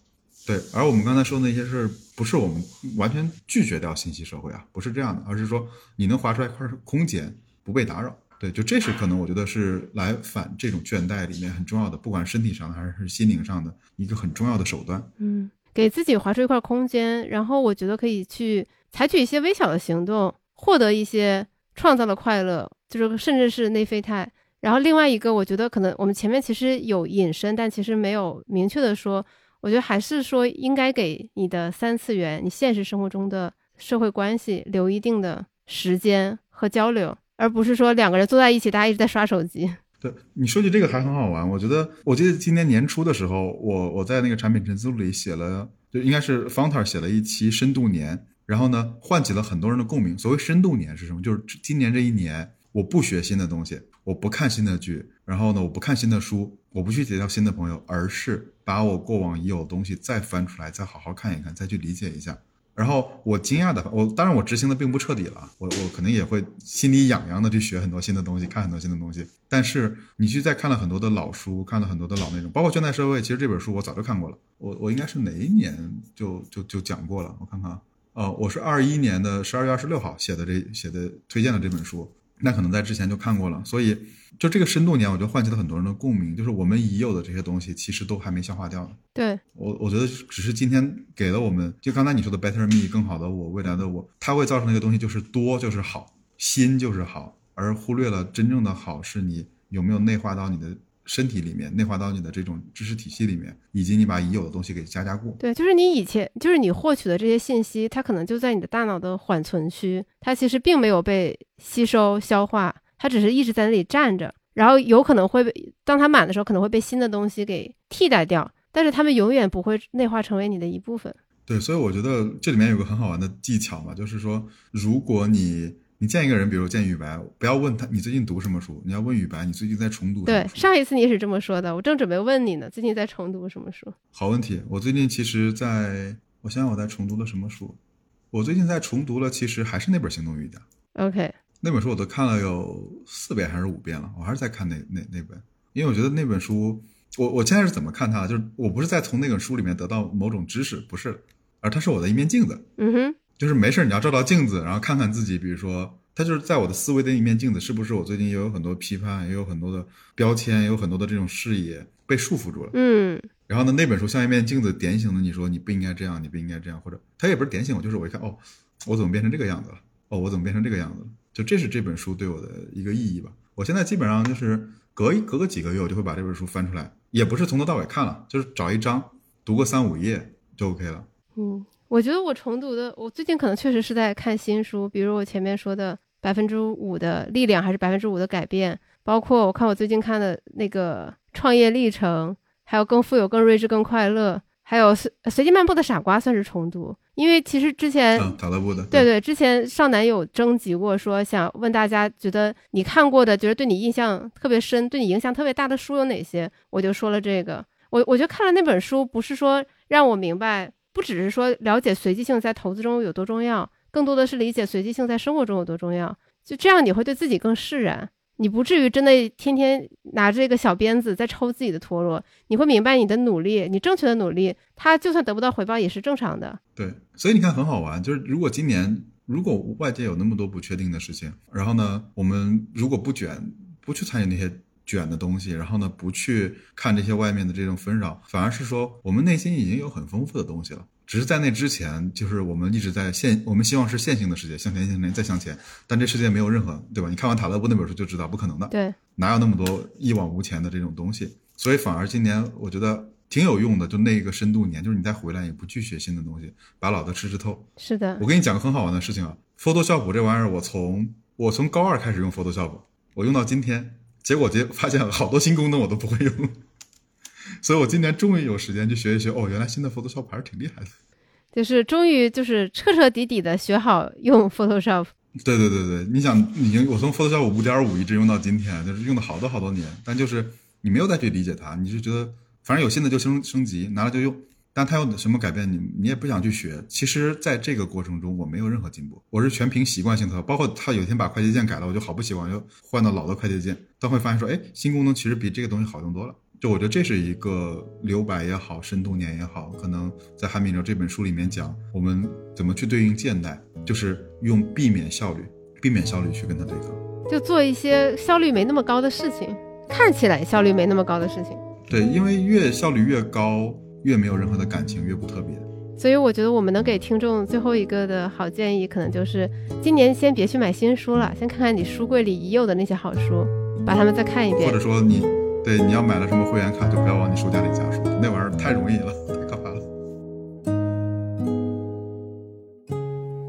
对，而我们刚才说的那些事，不是我们完全拒绝掉信息社会啊，不是这样的，而是说你能划出来一块空间，不被打扰。对，就这是可能我觉得是来反这种倦怠里面很重要的，不管身体上的还是心灵上的一个很重要的手段。嗯。给自己划出一块空间，然后我觉得可以去采取一些微小的行动，获得一些创造的快乐，就是甚至是内啡肽。然后另外一个，我觉得可能我们前面其实有引申，但其实没有明确的说。我觉得还是说应该给你的三次元、你现实生活中的社会关系留一定的时间和交流，而不是说两个人坐在一起，大家一直在刷手机。对你说起这个还很好玩，我觉得，我记得今年年初的时候，我我在那个产品陈思路里写了，就应该是 Fonter 写了一期深度年，然后呢，唤起了很多人的共鸣。所谓深度年是什么？就是今年这一年，我不学新的东西，我不看新的剧，然后呢，我不看新的书，我不去结交新的朋友，而是把我过往已有的东西再翻出来，再好好看一看，再去理解一下。然后我惊讶的，我当然我执行的并不彻底了，我我可能也会心里痒痒的去学很多新的东西，看很多新的东西。但是你去再看了很多的老书，看了很多的老内容，包括《现代社会》，其实这本书我早就看过了。我我应该是哪一年就就就讲过了？我看看，哦，我是二一年的十二月二十六号写的这写的推荐的这本书。那可能在之前就看过了，所以就这个深度年，我觉得唤起了很多人的共鸣。就是我们已有的这些东西，其实都还没消化掉呢。对我，我觉得只是今天给了我们，就刚才你说的 better me 更好的我，未来的我，它会造成一个东西，就是多就是好，新就是好，而忽略了真正的好是你有没有内化到你的。身体里面内化到你的这种知识体系里面，以及你把已有的东西给加加固。对，就是你以前就是你获取的这些信息，它可能就在你的大脑的缓存区，它其实并没有被吸收消化，它只是一直在那里站着，然后有可能会被当它满的时候，可能会被新的东西给替代掉，但是它们永远不会内化成为你的一部分。对，所以我觉得这里面有个很好玩的技巧嘛，就是说，如果你。你见一个人，比如见雨白，不要问他你最近读什么书，你要问雨白你最近在重读。对，上一次你也是这么说的，我正准备问你呢，最近在重读什么书？好问题，我最近其实在，我想想我在重读了什么书，我最近在重读了，其实还是那本《行动瑜伽》。OK，那本书我都看了有四遍还是五遍了，我还是在看那那那本，因为我觉得那本书，我我现在是怎么看它？就是我不是在从那本书里面得到某种知识，不是，而它是我的一面镜子。嗯哼。就是没事，你要照照镜子，然后看看自己。比如说，他就是在我的思维的一面镜子，是不是我最近也有很多批判，也有很多的标签，也有很多的这种视野被束缚住了。嗯。然后呢，那本书像一面镜子，点醒了你说你不应该这样，你不应该这样，或者他也不是点醒我，就是我一看，哦，我怎么变成这个样子了？哦，我怎么变成这个样子了？就这是这本书对我的一个意义吧。我现在基本上就是隔一隔个几个月，我就会把这本书翻出来，也不是从头到尾看了，就是找一章读个三五页就 OK 了。嗯。我觉得我重读的，我最近可能确实是在看新书，比如我前面说的百分之五的力量，还是百分之五的改变，包括我看我最近看的那个创业历程，还有更富有、更睿智、更快乐，还有随随机漫步的傻瓜算是重读，因为其实之前塔勒布的，对对，之前上南有征集过，说想问大家觉得你看过的，觉得对你印象特别深、对你影响特别大的书有哪些，我就说了这个，我我觉得看了那本书，不是说让我明白。不只是说了解随机性在投资中有多重要，更多的是理解随机性在生活中有多重要。就这样，你会对自己更释然，你不至于真的天天拿着一个小鞭子在抽自己的陀螺。你会明白，你的努力，你正确的努力，它就算得不到回报也是正常的。对，所以你看很好玩，就是如果今年如果外界有那么多不确定的事情，然后呢，我们如果不卷，不去参与那些卷的东西，然后呢，不去看这些外面的这种纷扰，反而是说我们内心已经有很丰富的东西了。只是在那之前，就是我们一直在线，我们希望是线性的世界，向前向前再向前，但这世界没有任何，对吧？你看完塔勒布那本书就知道，不可能的。对，哪有那么多一往无前的这种东西？所以反而今年我觉得。挺有用的，就那个深度年，就是你再回来也不去学新的东西，把老的吃吃透。是的，我跟你讲个很好玩的事情啊，Photoshop 这玩意儿，我从我从高二开始用 Photoshop，我用到今天，结果结发现好多新功能我都不会用，所以我今年终于有时间去学一学。哦，原来新的 Photoshop 还是挺厉害的，就是终于就是彻彻底底的学好用 Photoshop。对对对对，你想，已经我从 Photoshop 五点五一直用到今天，就是用了好多好多年，但就是你没有再去理解它，你就觉得。反正有新的就升升级，拿了就用，但它有什么改变，你你也不想去学。其实，在这个过程中，我没有任何进步，我是全凭习惯性的。包括他有一天把快捷键改了，我就好不习惯，就换到老的快捷键。但会发现说，哎，新功能其实比这个东西好用多了。就我觉得这是一个留白也好，深度年也好，可能在《韩敏哲》这本书里面讲，我们怎么去对应现代，就是用避免效率，避免效率去跟他对抗，就做一些效率没那么高的事情，看起来效率没那么高的事情。对，因为越效率越高，越没有任何的感情，越不特别。所以我觉得我们能给听众最后一个的好建议，可能就是今年先别去买新书了，先看看你书柜里已有的那些好书，把它们再看一遍。或者说你，对你要买了什么会员卡，就不要往你书架里加书，那玩意儿太容易了，太可怕了。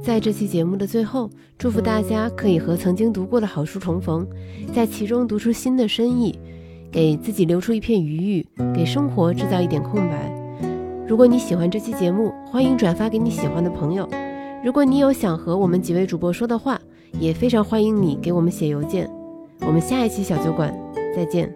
在这期节目的最后，祝福大家可以和曾经读过的好书重逢，在其中读出新的深意。给自己留出一片余裕，给生活制造一点空白。如果你喜欢这期节目，欢迎转发给你喜欢的朋友。如果你有想和我们几位主播说的话，也非常欢迎你给我们写邮件。我们下一期小酒馆再见。